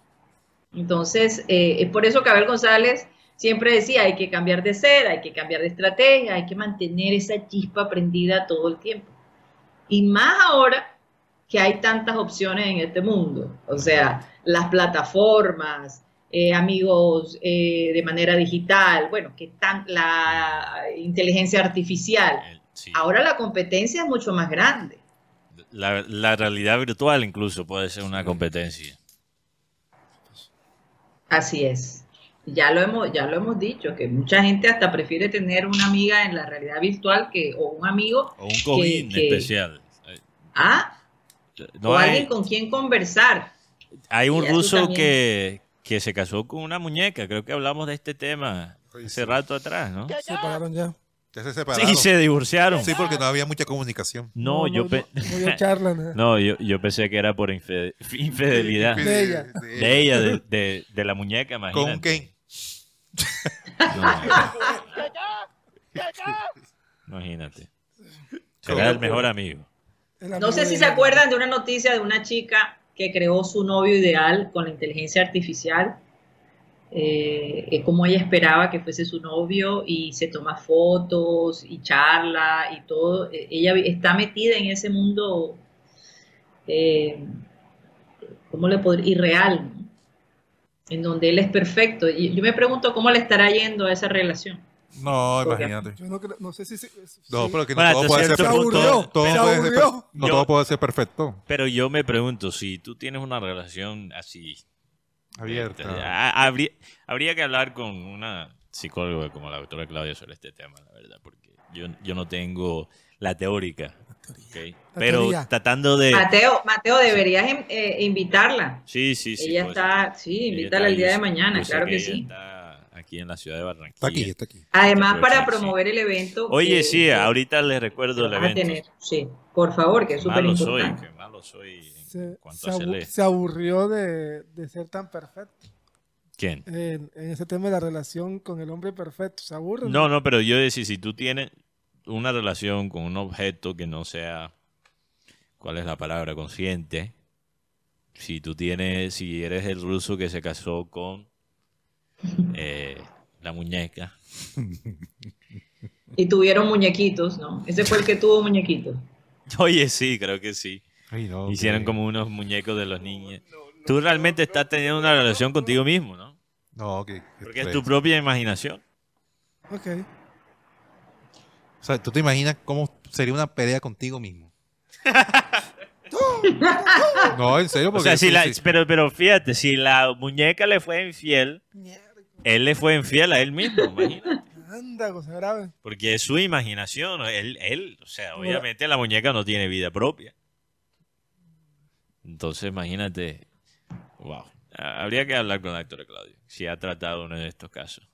Entonces, eh, es por eso que Abel González siempre decía, hay que cambiar de sed, hay que cambiar de estrategia, hay que mantener esa chispa prendida todo el tiempo. Y más ahora que hay tantas opciones en este mundo, o sea, las plataformas, eh, amigos eh, de manera digital, bueno, que tan la inteligencia artificial. Sí. Ahora la competencia es mucho más grande. La, la realidad virtual incluso puede ser una competencia. Así es. Ya lo hemos, ya lo hemos dicho, que mucha gente hasta prefiere tener una amiga en la realidad virtual que, o un amigo, O un cojín que- especial. Ah, No o hay, alguien con quien conversar. hay un ruso también. que, que se casó con una muñeca. Creo que hablamos de este tema hace rato atrás, ¿no? Se pararon ya. Ya se separaron. Sí, se divorciaron. Sí, porque no había mucha comunicación. No, yo, pe- no, charla, no, yo, yo pensé que era por infide- infidelidad. De ella. De ella, de, de, de la muñeca, imagínate. ¿Con quién? No. Imagínate. Será el mejor amigo. No sé si se acuerdan de una noticia de una chica que creó su novio ideal con la inteligencia artificial, eh, eh, como ella esperaba que fuese su novio y se toma fotos y charla y todo. Eh, ella está metida en ese mundo, eh, ¿cómo le podría? Irreal, en donde él es perfecto. Y yo me pregunto cómo le estará yendo a esa relación. No, Porque- imagínate. Yo no, creo- no sé si... si- No, pero que no Bueno, todo puede ser perfecto. Todo se puede ser no Yo- todo puede ser perfecto. Pero yo me pregunto, si tú tienes una relación así, Abierta. a- habría, habría que hablar con una psicóloga como la doctora Claudia sobre este tema, la verdad, porque yo, yo no tengo la teórica. ¿ok? Pero teoría. tratando de... Mateo, Mateo, deberías em- eh, invitarla. Sí, sí, sí. ella pues, está, sí, invítala el día de mañana, claro que, ella sí. Está aquí en la ciudad de Barranquilla. Está aquí, está aquí. Además, para promover el evento. Oye, que- sí, que ahorita les recuerdo el vas a evento. tener. Sí, por favor, que es súper malo soy, importante. que malo soy en se, se se aburrió de, de ser tan perfecto. ¿Quién? En, en ese tema de la relación con el hombre perfecto. Se aburre. No, no, pero yo decía, si tú tienes una relación con un objeto que no sea, ¿cuál es la palabra? Consciente. Si tú tienes, si eres el ruso que se casó con eh, la muñeca. Y tuvieron muñequitos, ¿no? Ese fue el que tuvo muñequitos. Oye, sí, creo que sí. Ay, no, Hicieron como unos muñecos de los niños. Tú realmente estás teniendo una relación contigo mismo, ¿no? No, que Porque es tu propia imaginación. Ok. O sea, ¿tú te imaginas cómo sería una pelea contigo mismo? no, en serio, O porque. sea, si sí, la- sí. pero, pero fíjate, si la muñeca le fue infiel, él le fue infiel a él mismo, imagínate. Anda, cosa grave. Porque es su imaginación. Él, él, o sea, obviamente la muñeca no tiene vida propia. Entonces, imagínate. Wow. Habría que hablar con la doctora Claudio si ha tratado uno de estos casos.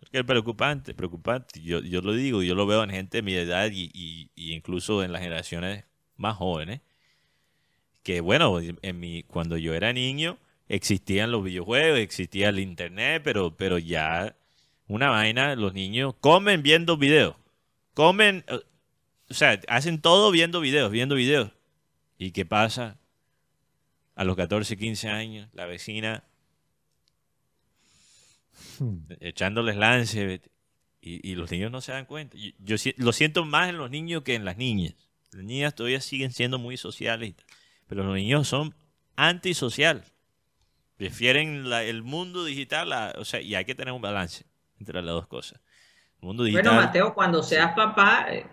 Porque es preocupante, preocupante. Yo, yo lo digo, yo lo veo en gente de mi edad y, y- y incluso en las generaciones más jóvenes. Que bueno, en mi, cuando yo era niño existían los videojuegos, existía el internet, pero, pero ya una vaina, los niños comen viendo videos. Comen, eh, o sea, hacen todo viendo videos, viendo videos. ¿Y qué pasa? A los 14, 15 años, la vecina echándoles lance y, y los niños no se dan cuenta. Yo, yo lo siento más en los niños que en las niñas. Las niñas todavía siguen siendo muy sociales, pero los niños son antisocial. Prefieren la- el mundo digital, a- o sea, y hay que tener un balance entre las dos cosas. El mundo digital. Bueno, Mateo, cuando seas papá, eh,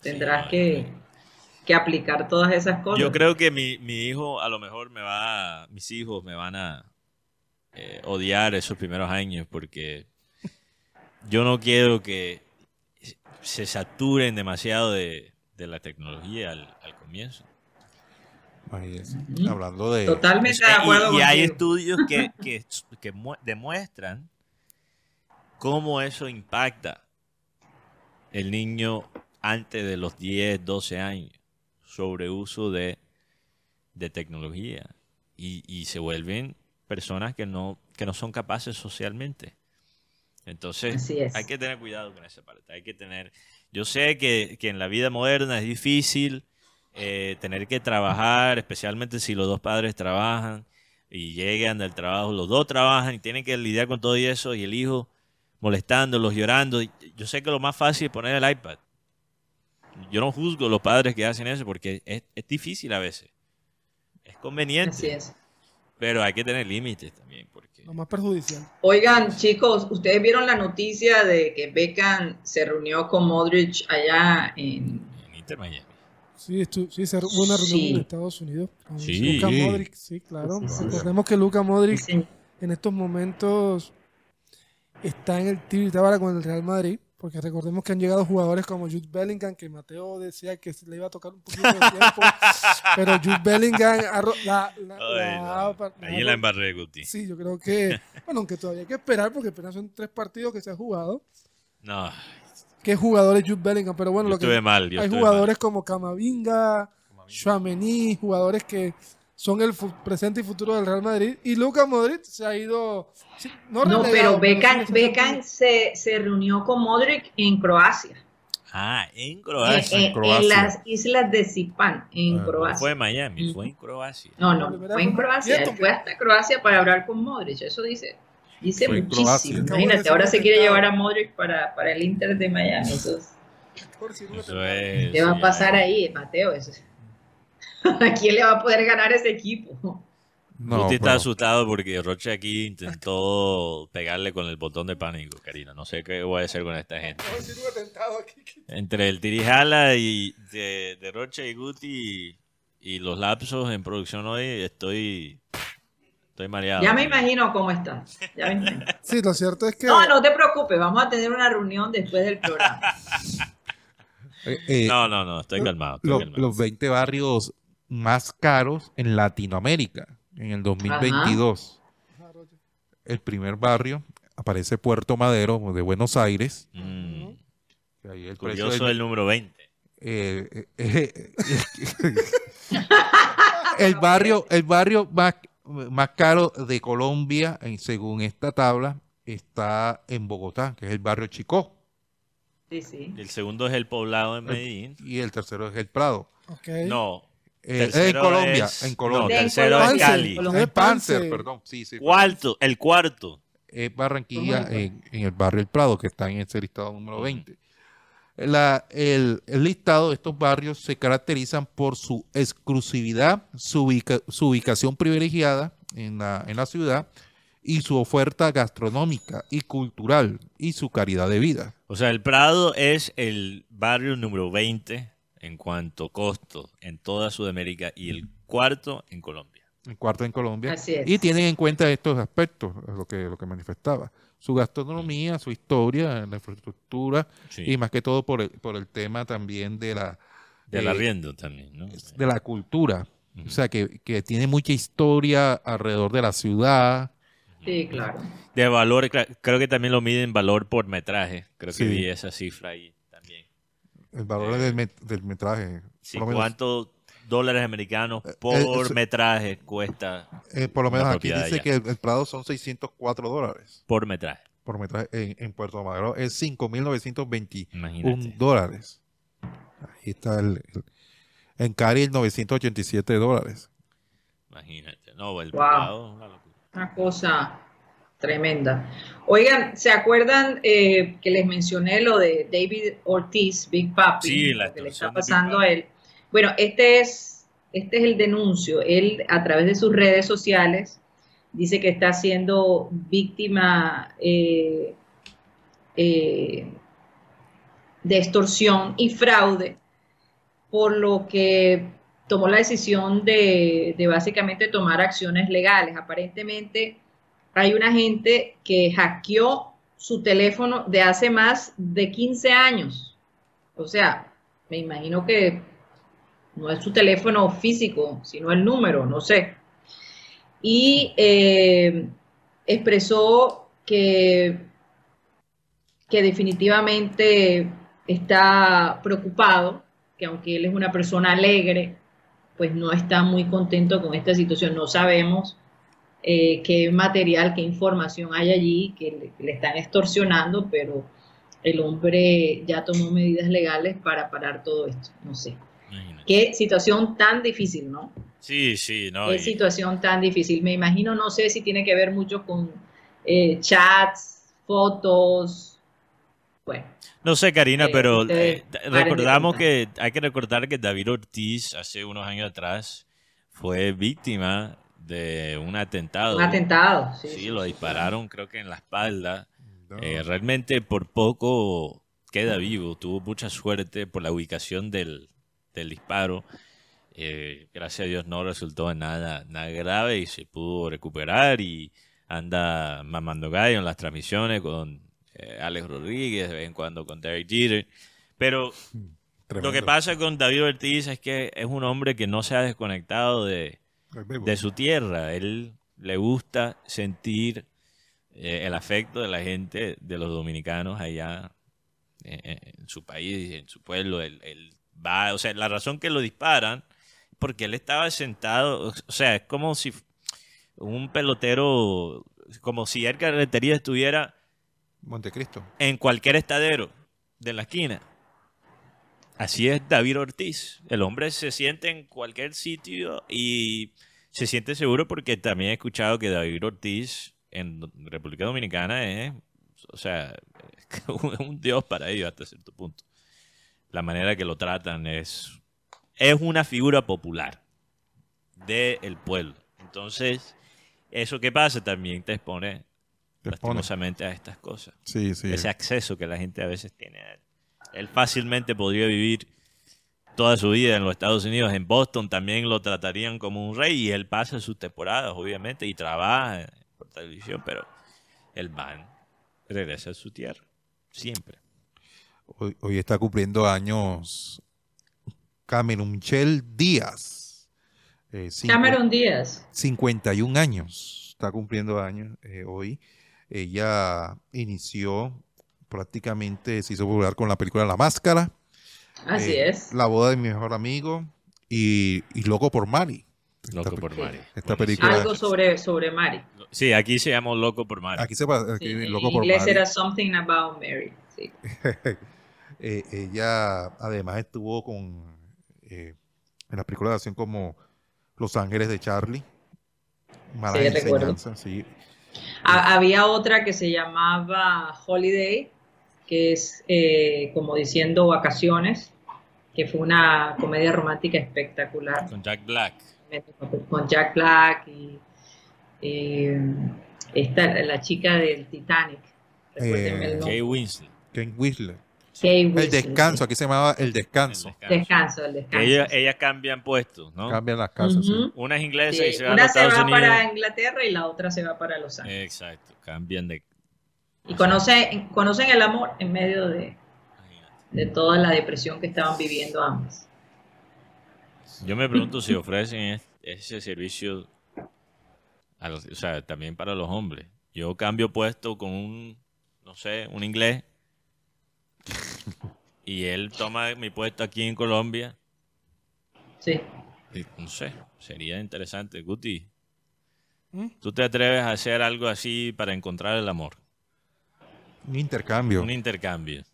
tendrás Sí, que, que aplicar todas esas cosas. Yo creo que mi, mi hijo a lo mejor me va, a- mis hijos me van a eh, odiar esos primeros años porque yo no quiero que se saturen demasiado de, de la tecnología al, al comienzo. Hablando de. Totalmente de acuerdo y, y hay estudios que, que, que mu- demuestran cómo eso impacta el niño antes de los 10, 12 años sobre uso de, de tecnología y, y se vuelven personas que no, que no son capaces socialmente. Entonces, hay que tener cuidado con esa parte. Hay que tener. Yo sé que, que en la vida moderna es difícil eh, tener que trabajar, especialmente si los dos padres trabajan y llegan del trabajo, los dos trabajan y tienen que lidiar con todo y eso y el hijo molestándolos, llorando. Yo sé que lo más fácil es poner el iPad. Yo no juzgo a los padres que hacen eso porque es, es difícil a veces. Es conveniente, Así es. pero hay que tener límites también porque Lo más perjudicial. Oigan, chicos, ustedes vieron la noticia de que Beckham se reunió con Modric allá en... en Inter Miami. Sí, estu- sí, se- hubo una reunión Sí. en Estados Unidos. con Sí. Luka Modric, sí, claro. Recordemos que Luka Modric Sí, en estos momentos está en el tiro y tabla con el Real Madrid, porque recordemos que han llegado jugadores como Jude Bellingham, que Mateo decía que le iba a tocar un poquito de tiempo, pero Jude Bellingham ha ro- la, la- Ay, la- no. Ahí la embarré, Guti. Sí, yo creo que, bueno, aunque todavía hay que esperar, porque apenas son tres partidos que se han jugado, No, qué jugadores Jude Bellingham, pero bueno, yo lo que estuve mal. Yo hay jugadores como Camavinga, Chouameni, jugadores que son el presente y futuro del Real Madrid. Y Luka Modric se ha ido. No, No, relegado, pero Beckham, Beckham se, se reunió con Modric en Croacia, Ah, en en, Croacia. en- Croacia. en las islas de Zipán, en Ah, No Croacia. fue en Miami, fue en Croacia. No, no, fue en Croacia. Fue hasta Croacia para hablar con Modric. Eso dice, dice muchísimo. Croacia. Imagínate, ahora se quiere llevar a Modric para, para el Inter de Miami. Eso es- Por si no Eso es, ¿Qué va a pasar ya. ahí, Mateo? Eso es- ¿A quién le va a poder ganar ese equipo? No, Guti está pero- asustado porque Roche aquí intentó pegarle con el botón de pánico, Karina. No sé qué voy a hacer con esta gente. Entre el tirijala y de, de Roche y Guti y los lapsos en producción hoy, estoy, estoy mareado. Ya me imagino cómo está. Ya me imagino. Sí, lo cierto es que. No, no te preocupes, vamos a tener una reunión después del programa. eh, eh, No, no, no, estoy calmado. estoy lo- calmado. los 20 barrios más caros en Latinoamérica en el 2022. El primer barrio aparece Puerto Madero de Buenos Aires. Mm, Ahí el precio curioso del- el número 20. eh, eh, eh, el barrio, el barrio más, más caro de Colombia, en- según esta tabla, está en Bogotá, que es el barrio Chicó. Sí, sí. El segundo es el poblado en Medellín. Y el tercero es el Prado. No. Eh, en tercero Colombia, es- en No, Colombia. tercero es. Cali. Colombia. Es Panzer, perdón. Sí, sí. Cuarto, el cuarto. es Barranquilla en, en el barrio El Prado, que está en ese listado número 20. La- el, el listado de estos barrios se caracterizan por su exclusividad, su, ubica- su ubicación privilegiada en la, en la ciudad y su oferta gastronómica y cultural y su calidad de vida. O sea, el Prado es el barrio número 20 en cuanto a costo en toda Sudamérica y el cuarto en Colombia. El cuarto en Colombia. Así es. Y tienen en cuenta estos aspectos, es lo que, lo que manifestaba. Su gastronomía, su historia, la infraestructura Sí. y más que todo por el, por el tema también de la, Del eh, arriendo también, ¿no? de la cultura. O sea, que, que tiene mucha historia alrededor de la ciudad. Sí, claro. De valor, creo que también lo miden valor por metraje. Creo que Sí. vi esa cifra ahí también. El valor del, met- del metraje. Sí, por, lo menos, ¿Cuántos dólares americanos eh, por eso- metraje cuesta eh, por lo menos aquí dice allá? que el, el Prado son 604 dólares por metraje? por metraje. En, en Puerto Madero es 5.921 Imagínate. dólares. Ahí está el, el- En Cari el 987 dólares. Imagínate. No, el Wow. Prado, una cosa tremenda. Oigan, ¿se acuerdan eh, que les mencioné lo de David Ortiz, Big Papi? Sí, la lo que le está pasando a él. Bueno, este es, este es el denuncio. Él, a través de sus redes sociales, dice que está siendo víctima eh, eh, de extorsión y fraude, por lo que tomó la decisión de, de básicamente tomar acciones legales. Aparentemente hay una gente que hackeó su teléfono de hace más de 15 años. O sea, me imagino que no es su teléfono físico, sino el número, no sé. Y eh, expresó que, que definitivamente está preocupado, que aunque él es una persona alegre, pues no está muy contento con esta situación. No sabemos eh, qué material, qué información hay allí, que le, que le están extorsionando, pero el hombre ya tomó medidas legales para parar todo esto. No sé. Imagínate. Qué situación tan difícil, ¿no? Sí, sí, no. Qué y- situación tan difícil. Me imagino, no sé si tiene que ver mucho con eh, chats, fotos. Bueno, No sé, Karina, Eh, pero eh, recordamos que hay que recordar que David Ortiz hace unos años atrás fue víctima de un atentado. un atentado. Sí, Sí, sí, lo sí, dispararon creo que en la espalda. Eh, realmente por poco queda vivo. Tuvo mucha suerte por la ubicación del, del disparo. Eh, gracias a Dios no resultó en nada, nada grave y se pudo recuperar y anda mamando gallo en las transmisiones con eh, Alex Rodríguez, de vez en cuando con Derek Jeter. Pero lo Tremendo. que pasa con David Ortiz es que es un hombre que no se ha desconectado de, de su tierra. Él le gusta sentir eh, el afecto de la gente, de los dominicanos allá eh, eh, en su país, en su pueblo. Él, él va, o sea, la razón que lo disparan porque él estaba sentado, o sea, es como si un pelotero, como si Edgar Rentería estuviera Montecristo. en cualquier estadero de la esquina. Así es David Ortiz. El hombre se siente en cualquier sitio y se siente seguro porque también he escuchado que David Ortiz en República Dominicana es, o sea, un dios para ellos hasta cierto punto. La manera que lo tratan es, es una figura popular del pueblo. Entonces, eso que pasa también te expone Te expone. lastimosamente a estas cosas Sí, sí. ese acceso que la gente a veces tiene a él. Él fácilmente podría vivir toda su vida en los Estados Unidos. En Boston también lo tratarían como un rey y él pasa sus temporadas, obviamente, y trabaja por televisión, pero el man regresa a su tierra, siempre. Hoy, hoy está cumpliendo años Cameron Michelle Díaz. Eh, cincu- Cameron Díaz. 51 años. Está cumpliendo años eh, hoy. Ella inició prácticamente, se hizo popular con la película La Máscara. Así eh, es. La boda de mi mejor amigo y, y Loco por Mari. Loco Esta por Mari. esta película- Algo sobre, sobre Mari. Sí, aquí se llama Loco por Mari. Aquí se aquí, Sí, en Loco por inglés Mari. era Something About Mary. Sí. Eh, ella además estuvo con eh, en la película de acción como Los Ángeles de Charlie. Malas Sí, recuerdo. enseñanzas, sí. Ha- había otra que se llamaba Holiday, que es eh, como diciendo vacaciones, que fue una comedia romántica espectacular Con Jack Black. con Jack Black y eh, esta, la chica del Titanic. Eh. Kay Winslet. Ken Whistler. Kate El descanso, aquí se llamaba El Descanso. El descanso. Descanso, el descanso. ella- ellas cambian puestos, ¿no? Cambian las casas. sí. Una es inglesa Sí, y se va a una los se Estados va Unidos. para Inglaterra y la otra se va para Los Ángeles. Exacto, cambian de... y conocen, conocen el amor en medio de, de toda la depresión que estaban viviendo ambas. Yo me pregunto si ofrecen es- ese servicio, a los- o sea, también para los hombres. Yo cambio puesto con un, no sé, un inglés, y él toma mi puesto aquí en Colombia. Sí. y no sé, sería interesante. Guti, ¿Mm? ¿tú te atreves a hacer algo así para encontrar el amor? Un intercambio. Un intercambio.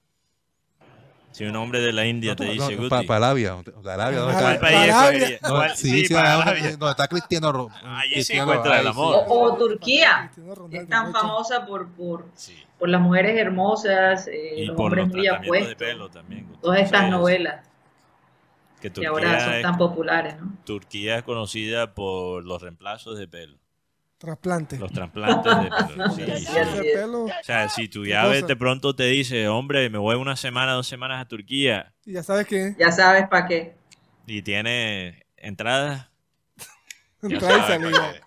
Si un hombre de la India te dice, Guti, para Arabia. para Arabia, ¿dónde Para- está? ¿cuál país Arabia. escogería? No, ¿Cuál- sí, sí, sí, para Arabia. donde está Cristiano Ro- Ahí se encuentra el amor. sí. O, o Turquía, Ronaldo, es tan famosa por, por, Sí. por las mujeres hermosas, eh, Y los por hombres los muy tratamientos de apuestos, pelo también. Guti. todas estas novelas Que que ahora son es, tan populares, ¿no? Turquía es conocida por los reemplazos de pelo, Trasplante. los trasplantes de pelo. Sí, Sí, sí. así Ese es. pelo, O sea, si tu ¿Qué llave de pronto te dice, hombre, me voy una semana, dos semanas a Turquía y ya sabes que Ya sabes para qué. y tiene entradas, ya entrada y salida. pa' qué.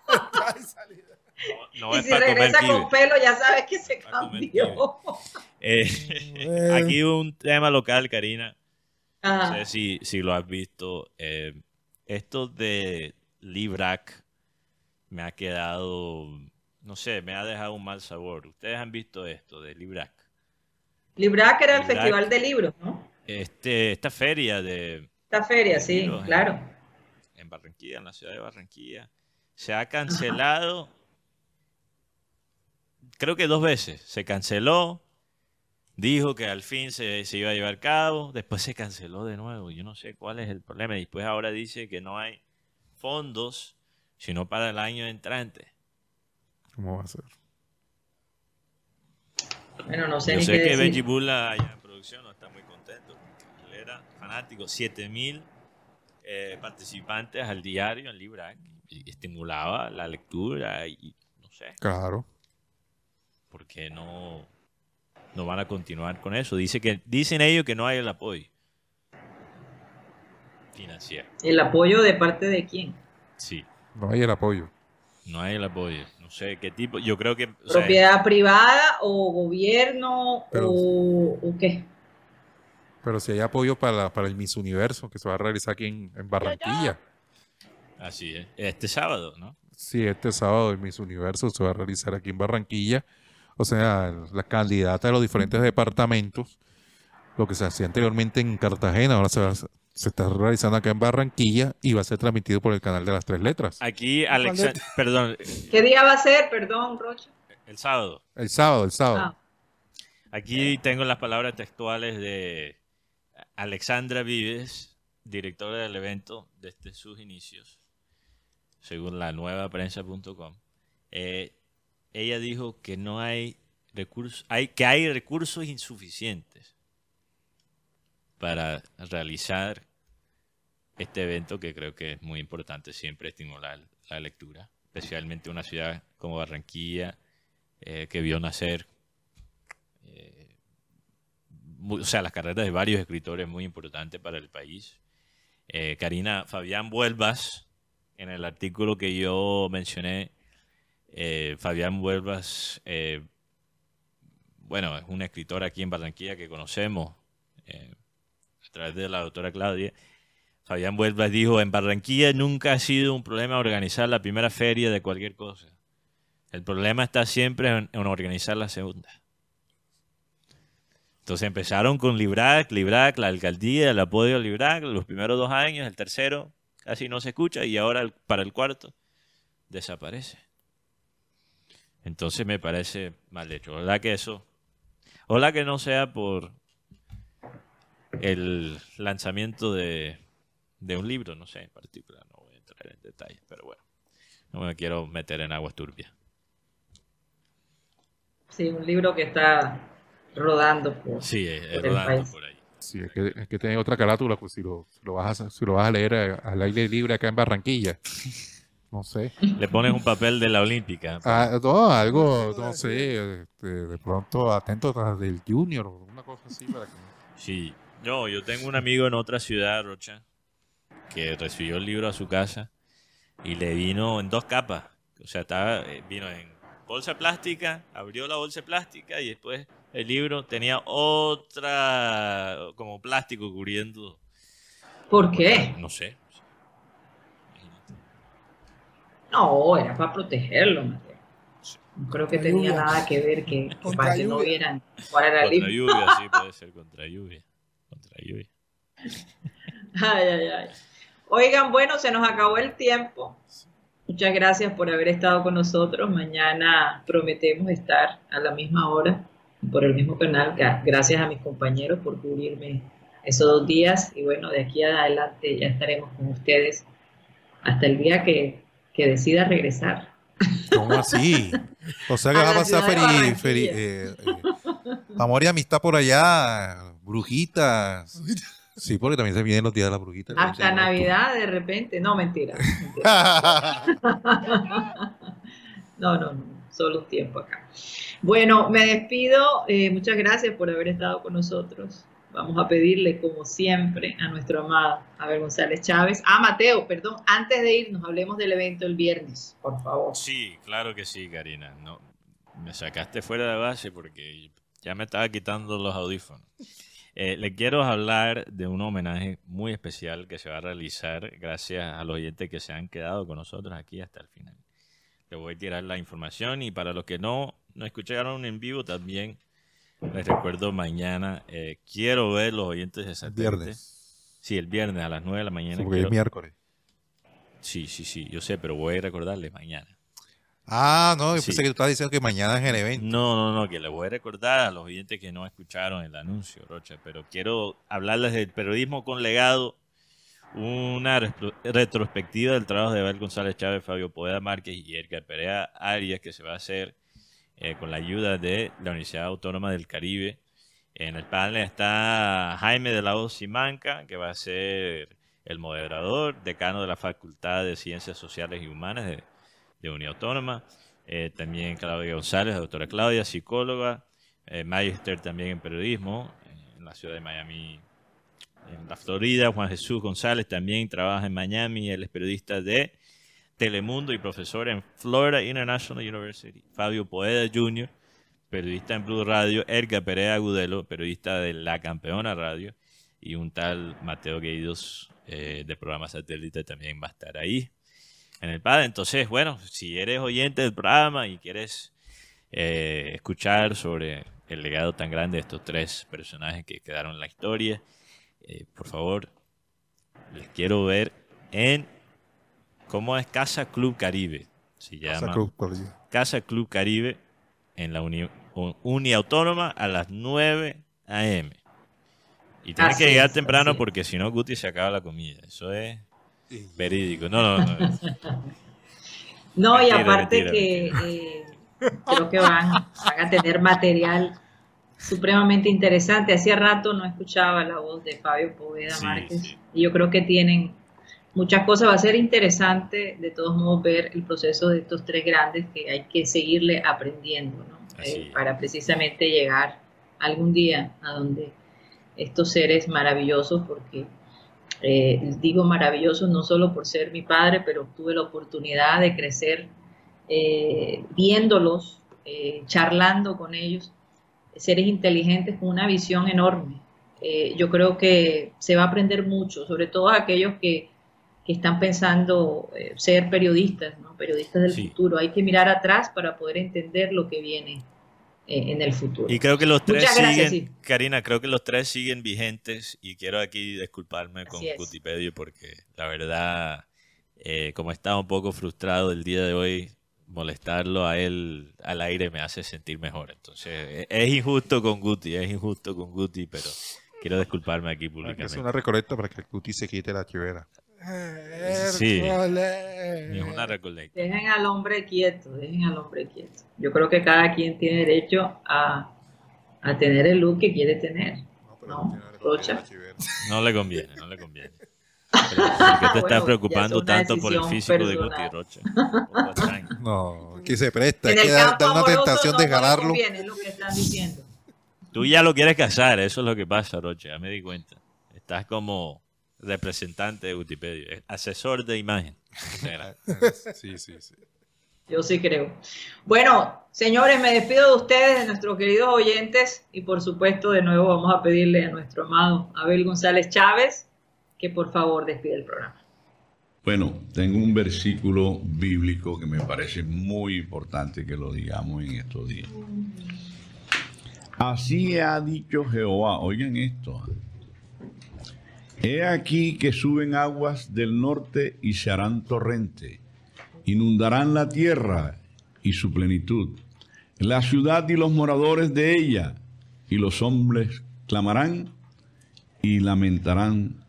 No, no y es si para regresa con pelo, ya sabes que se cambió. Eh, Bueno. aquí un tema local, Karina. No Ajá. sé si, si lo has visto. eh, esto de Librac me ha quedado, no sé, me ha dejado un mal sabor. ¿Ustedes han visto esto de Librac? Librac era el festival de libros, ¿no? Este, esta feria de, Esta feria, sí, en- claro. en Barranquilla, en la ciudad de Barranquilla, se ha cancelado, creo que dos veces. Se canceló, dijo que al fin se, se iba a llevar a cabo, después se canceló de nuevo. Yo no sé cuál es el problema. Y después ahora dice que no hay fondos, sino para el año entrante. ¿Cómo va a ser? Bueno, no sé Yo ni sé qué que decir. Benji Bula allá en producción no está muy contento. Él era fanático, 7000 eh, participantes al diario en Librac y estimulaba la lectura y no sé. Claro. ¿Por qué no, no van a continuar con eso? Dice que, dicen ellos que no hay el apoyo financiero. ¿El apoyo de parte de quién? Sí, No hay el apoyo. no hay el apoyo. No sé qué tipo. Yo creo que. o sea, ¿Propiedad privada o gobierno Pero- o, o qué? Pero si hay apoyo para, para el Miss Universo que se va a realizar aquí en, en Barranquilla. así es. Este sábado, ¿no? Sí, este sábado el Miss Universo se va a realizar aquí en Barranquilla. O sea, la candidata de los diferentes departamentos, lo que se hacía anteriormente en Cartagena, ahora se va, a- se está realizando acá en Barranquilla y va a ser transmitido por el canal de las tres letras. Aquí, Alexa, perdón, ¿Qué día va a ser? Perdón, Rocha. el sábado. El sábado, el sábado. Ah, Aquí tengo las palabras textuales de Alexandra Vives, directora del evento desde sus inicios, según la nueva prensa.com. Eh, ella dijo que no hay recursos, hay, que hay recursos insuficientes para realizar este evento que creo que es muy importante siempre estimular la lectura, especialmente una ciudad como Barranquilla, eh, que vio nacer eh, o sea, las carreras de varios escritores muy importantes para el país. Eh, Karina Fabián Vuelvas, en el artículo que yo mencioné, eh, Fabián Vuelvas, bueno, es una escritora aquí en Barranquilla que conocemos a través de la doctora Claudia. Fabián Vuelvas dijo, en Barranquilla nunca ha sido un problema organizar la primera feria de cualquier cosa. El problema está siempre en, organizar la segunda. Entonces empezaron con Librac, Librac, la alcaldía, el apoyo de Librac, los primeros dos años, el tercero casi no se escucha y ahora para el cuarto desaparece. Entonces me parece mal hecho. Ojalá que eso, ojalá que no sea por el lanzamiento de, de un libro, no sé en particular, no voy a entrar en detalles, pero bueno, no me quiero meter en aguas turbias. sí, un libro que está rodando por, Sí, es, es por el rodando país. por ahí. Sí, es que, es que tiene otra carátula, pues si lo, si lo vas a, si lo vas a leer eh, al aire libre acá en Barranquilla. No sé. Le pones un papel de la Olímpica. Ah, no, algo, no sé, este, de pronto atento tras del Junior una cosa así para que... Sí, no, yo tengo un amigo en otra ciudad, Rocha, que recibió el libro a su casa y le vino en dos capas. O sea, estaba, eh, vino en bolsa plástica, abrió la bolsa plástica y después el libro tenía otra, como plástico cubriendo, ¿Por qué? no sé. No, era para protegerlo, Mateo. No creo que Contra tenía lluvia. nada que ver que, que Contra para que no lluvia. vieran cuál era el Contra libro. lluvia, sí, puede ser contra lluvia. Contra lluvia. Ay, ay, ay. Oigan, bueno, se nos acabó el tiempo. Muchas gracias por haber estado con nosotros. Mañana prometemos estar a la misma hora por el mismo canal. Gra- Gracias a mis compañeros por cubrirme esos dos días. Y bueno, de aquí adelante ya estaremos con ustedes hasta el día que, que decida regresar. ¿Cómo así? O sea que A va a pasar feri- eh, eh, amor y amistad por allá, brujitas. Sí, porque también se vienen los días de la brujita. Hasta Navidad de repente. No, mentira. mentira. No, no, no, solo un tiempo acá. Bueno, me despido. eh, muchas gracias por haber estado con nosotros. Vamos a pedirle, como siempre, a nuestro amado Abel González Chávez. Ah, Mateo, perdón, antes de irnos, hablemos del evento el viernes, por favor. Sí, claro que sí, Karina. No, me sacaste fuera de base porque ya me estaba quitando los audífonos. Eh, le quiero hablar de un homenaje muy especial que se va a realizar gracias a los oyentes que se han quedado con nosotros aquí hasta el final. Le voy a tirar la información y para los que no, no escucharon en vivo también les recuerdo mañana. eh, quiero ver los oyentes de satélite. Viernes. Sí, el viernes a las 9 de la mañana. Sí, porque es quiero- miércoles. Sí, sí, sí, yo sé, pero voy a recordarles mañana. Ah, no, yo Sí. pensé que tú estabas diciendo que mañana es el evento. No, no, no, que les voy a recordar a los oyentes que no escucharon el anuncio, Rocha, pero quiero hablarles del periodismo con legado, una retrospectiva del trabajo de Abel González Chávez, Fabio Poeda Márquez y Edgar Perea Arias, que se va a hacer eh, con la ayuda de la Universidad Autónoma del Caribe. En el panel está Jaime de la Hoz Simanca, que va a ser el moderador, decano de la Facultad de Ciencias Sociales y Humanas de, de Unión Autónoma. Eh, también Claudia González, doctora Claudia, psicóloga, eh, también en periodismo eh, en la ciudad de Miami, en la Florida. Juan Jesús González también trabaja en Miami, él es periodista de Telemundo y profesor en Florida International University. Fabio Poeda Jr., periodista en Blue Radio. Edgar Perea Agudelo, periodista de La Campeona Radio. Y un tal Mateo Gueidos, eh, de programa satélite, también va a estar ahí en el padre. Entonces, bueno, si eres oyente del programa y quieres eh, escuchar sobre el legado tan grande de estos tres personajes que quedaron en la historia, eh, por favor, Les quiero ver en. ¿Cómo es? Casa Club Caribe. Se llama. Casa Club Caribe. Casa Club Caribe en la uni, un- Uniautónoma a las 9 a.m. Y tienes Así que llegar es, temprano porque si no, Guti se acaba la comida. Eso es verídico. No, no, no. No, y aparte mentira, que eh, creo que van, van a tener material supremamente interesante. Hacía rato no escuchaba la voz de Fabio Poveda Sí, Márquez sí. y yo creo que tienen muchas cosas. Va a ser interesante de todos modos ver el proceso de estos tres grandes que hay que seguirle aprendiendo ¿no? Eh, para precisamente llegar algún día a donde estos seres maravillosos, porque eh, digo maravillosos no solo por ser mi padre, pero tuve la oportunidad de crecer eh, viéndolos, eh, charlando con ellos, seres inteligentes con una visión enorme. Eh, yo creo que se va a aprender mucho, sobre todo aquellos que, que están pensando eh, ser periodistas, ¿no? periodistas del Sí. futuro. Hay que mirar atrás para poder entender lo que viene en el futuro. Y creo que los tres Muchas gracias, siguen, sí. Karina, creo que los tres siguen vigentes y quiero aquí disculparme con es. Cutipedio porque la verdad, eh, como estaba un poco frustrado el día de hoy, molestarlo a él al aire me hace sentir mejor. Entonces, e- es injusto con Guti, es injusto con Guti, pero quiero disculparme aquí públicamente. una recolecta para que el cuti se quite la chivera. Sí. Hércules. Ni una recolecta. Dejen al hombre quieto, dejen al hombre quieto. Yo creo que cada quien tiene derecho a, a tener el look que quiere tener. No, Rocha. No le conviene, no le conviene. Pero, ¿Por qué te Bueno, estás preocupando es tanto por el físico de Guti. Rocha? No, que se presta. Que da, una tentación no, de jalarlo. conviene, es lo que están diciendo. Tú ya lo quieres casar, eso es lo que pasa, Roche, ya me di cuenta. Estás como representante de Wikipedia, asesor de imagen. Sí, sí, sí. Yo sí creo. Bueno, señores, me despido de ustedes, de nuestros queridos oyentes, y por supuesto, de nuevo vamos a pedirle a nuestro amado Abel González Chávez que por favor despide el programa. Bueno, tengo un versículo bíblico que me parece muy importante que lo digamos en estos días. Así ha dicho Jehová, oigan esto. He aquí que suben aguas del norte y se harán torrente, inundarán la tierra y su plenitud, la ciudad y los moradores de ella, y los hombres clamarán y lamentarán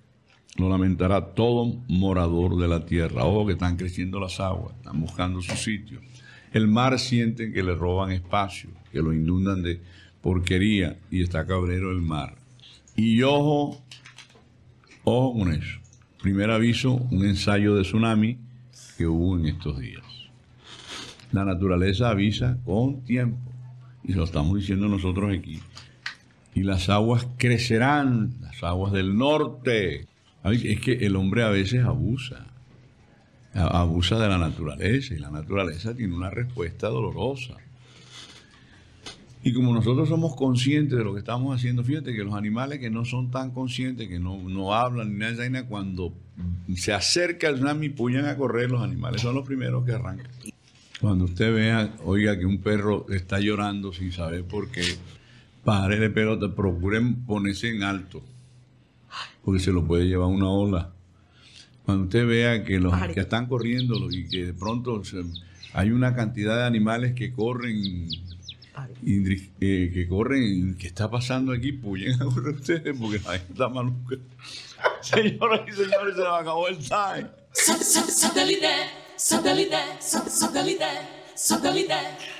lo lamentará todo morador de la tierra. Ojo que están creciendo las aguas, están buscando su sitio. El mar sienten que le roban espacio, que lo inundan de porquería y está cabrero el mar. Y ojo, eso. Primer aviso, un ensayo de tsunami que hubo en estos días. La naturaleza avisa con tiempo y lo estamos diciendo nosotros aquí. Y las aguas crecerán, las aguas del norte. Es que el hombre a veces abusa, abusa de la naturaleza y la naturaleza tiene una respuesta dolorosa. Y como nosotros somos conscientes de lo que estamos haciendo, fíjate que los animales que no son tan conscientes, que no, no hablan ni nada vaina, cuando se acerca el tsunami, puyan a correr, los animales son los primeros que arrancan. Cuando usted vea, oiga, que un perro está llorando sin saber por qué, párele pelota, procuren ponerse en alto, porque se lo puede llevar una ola. Cuando usted vea que los que están corriendo y que de pronto se- hay una cantidad de animales que corren, eh, que corren, ¿qué está pasando aquí? Puyen a ustedes porque la gente está maluca. Señoras y señores, se nos acabó el time. Satellite, satellite, satellite, satellite, satellite.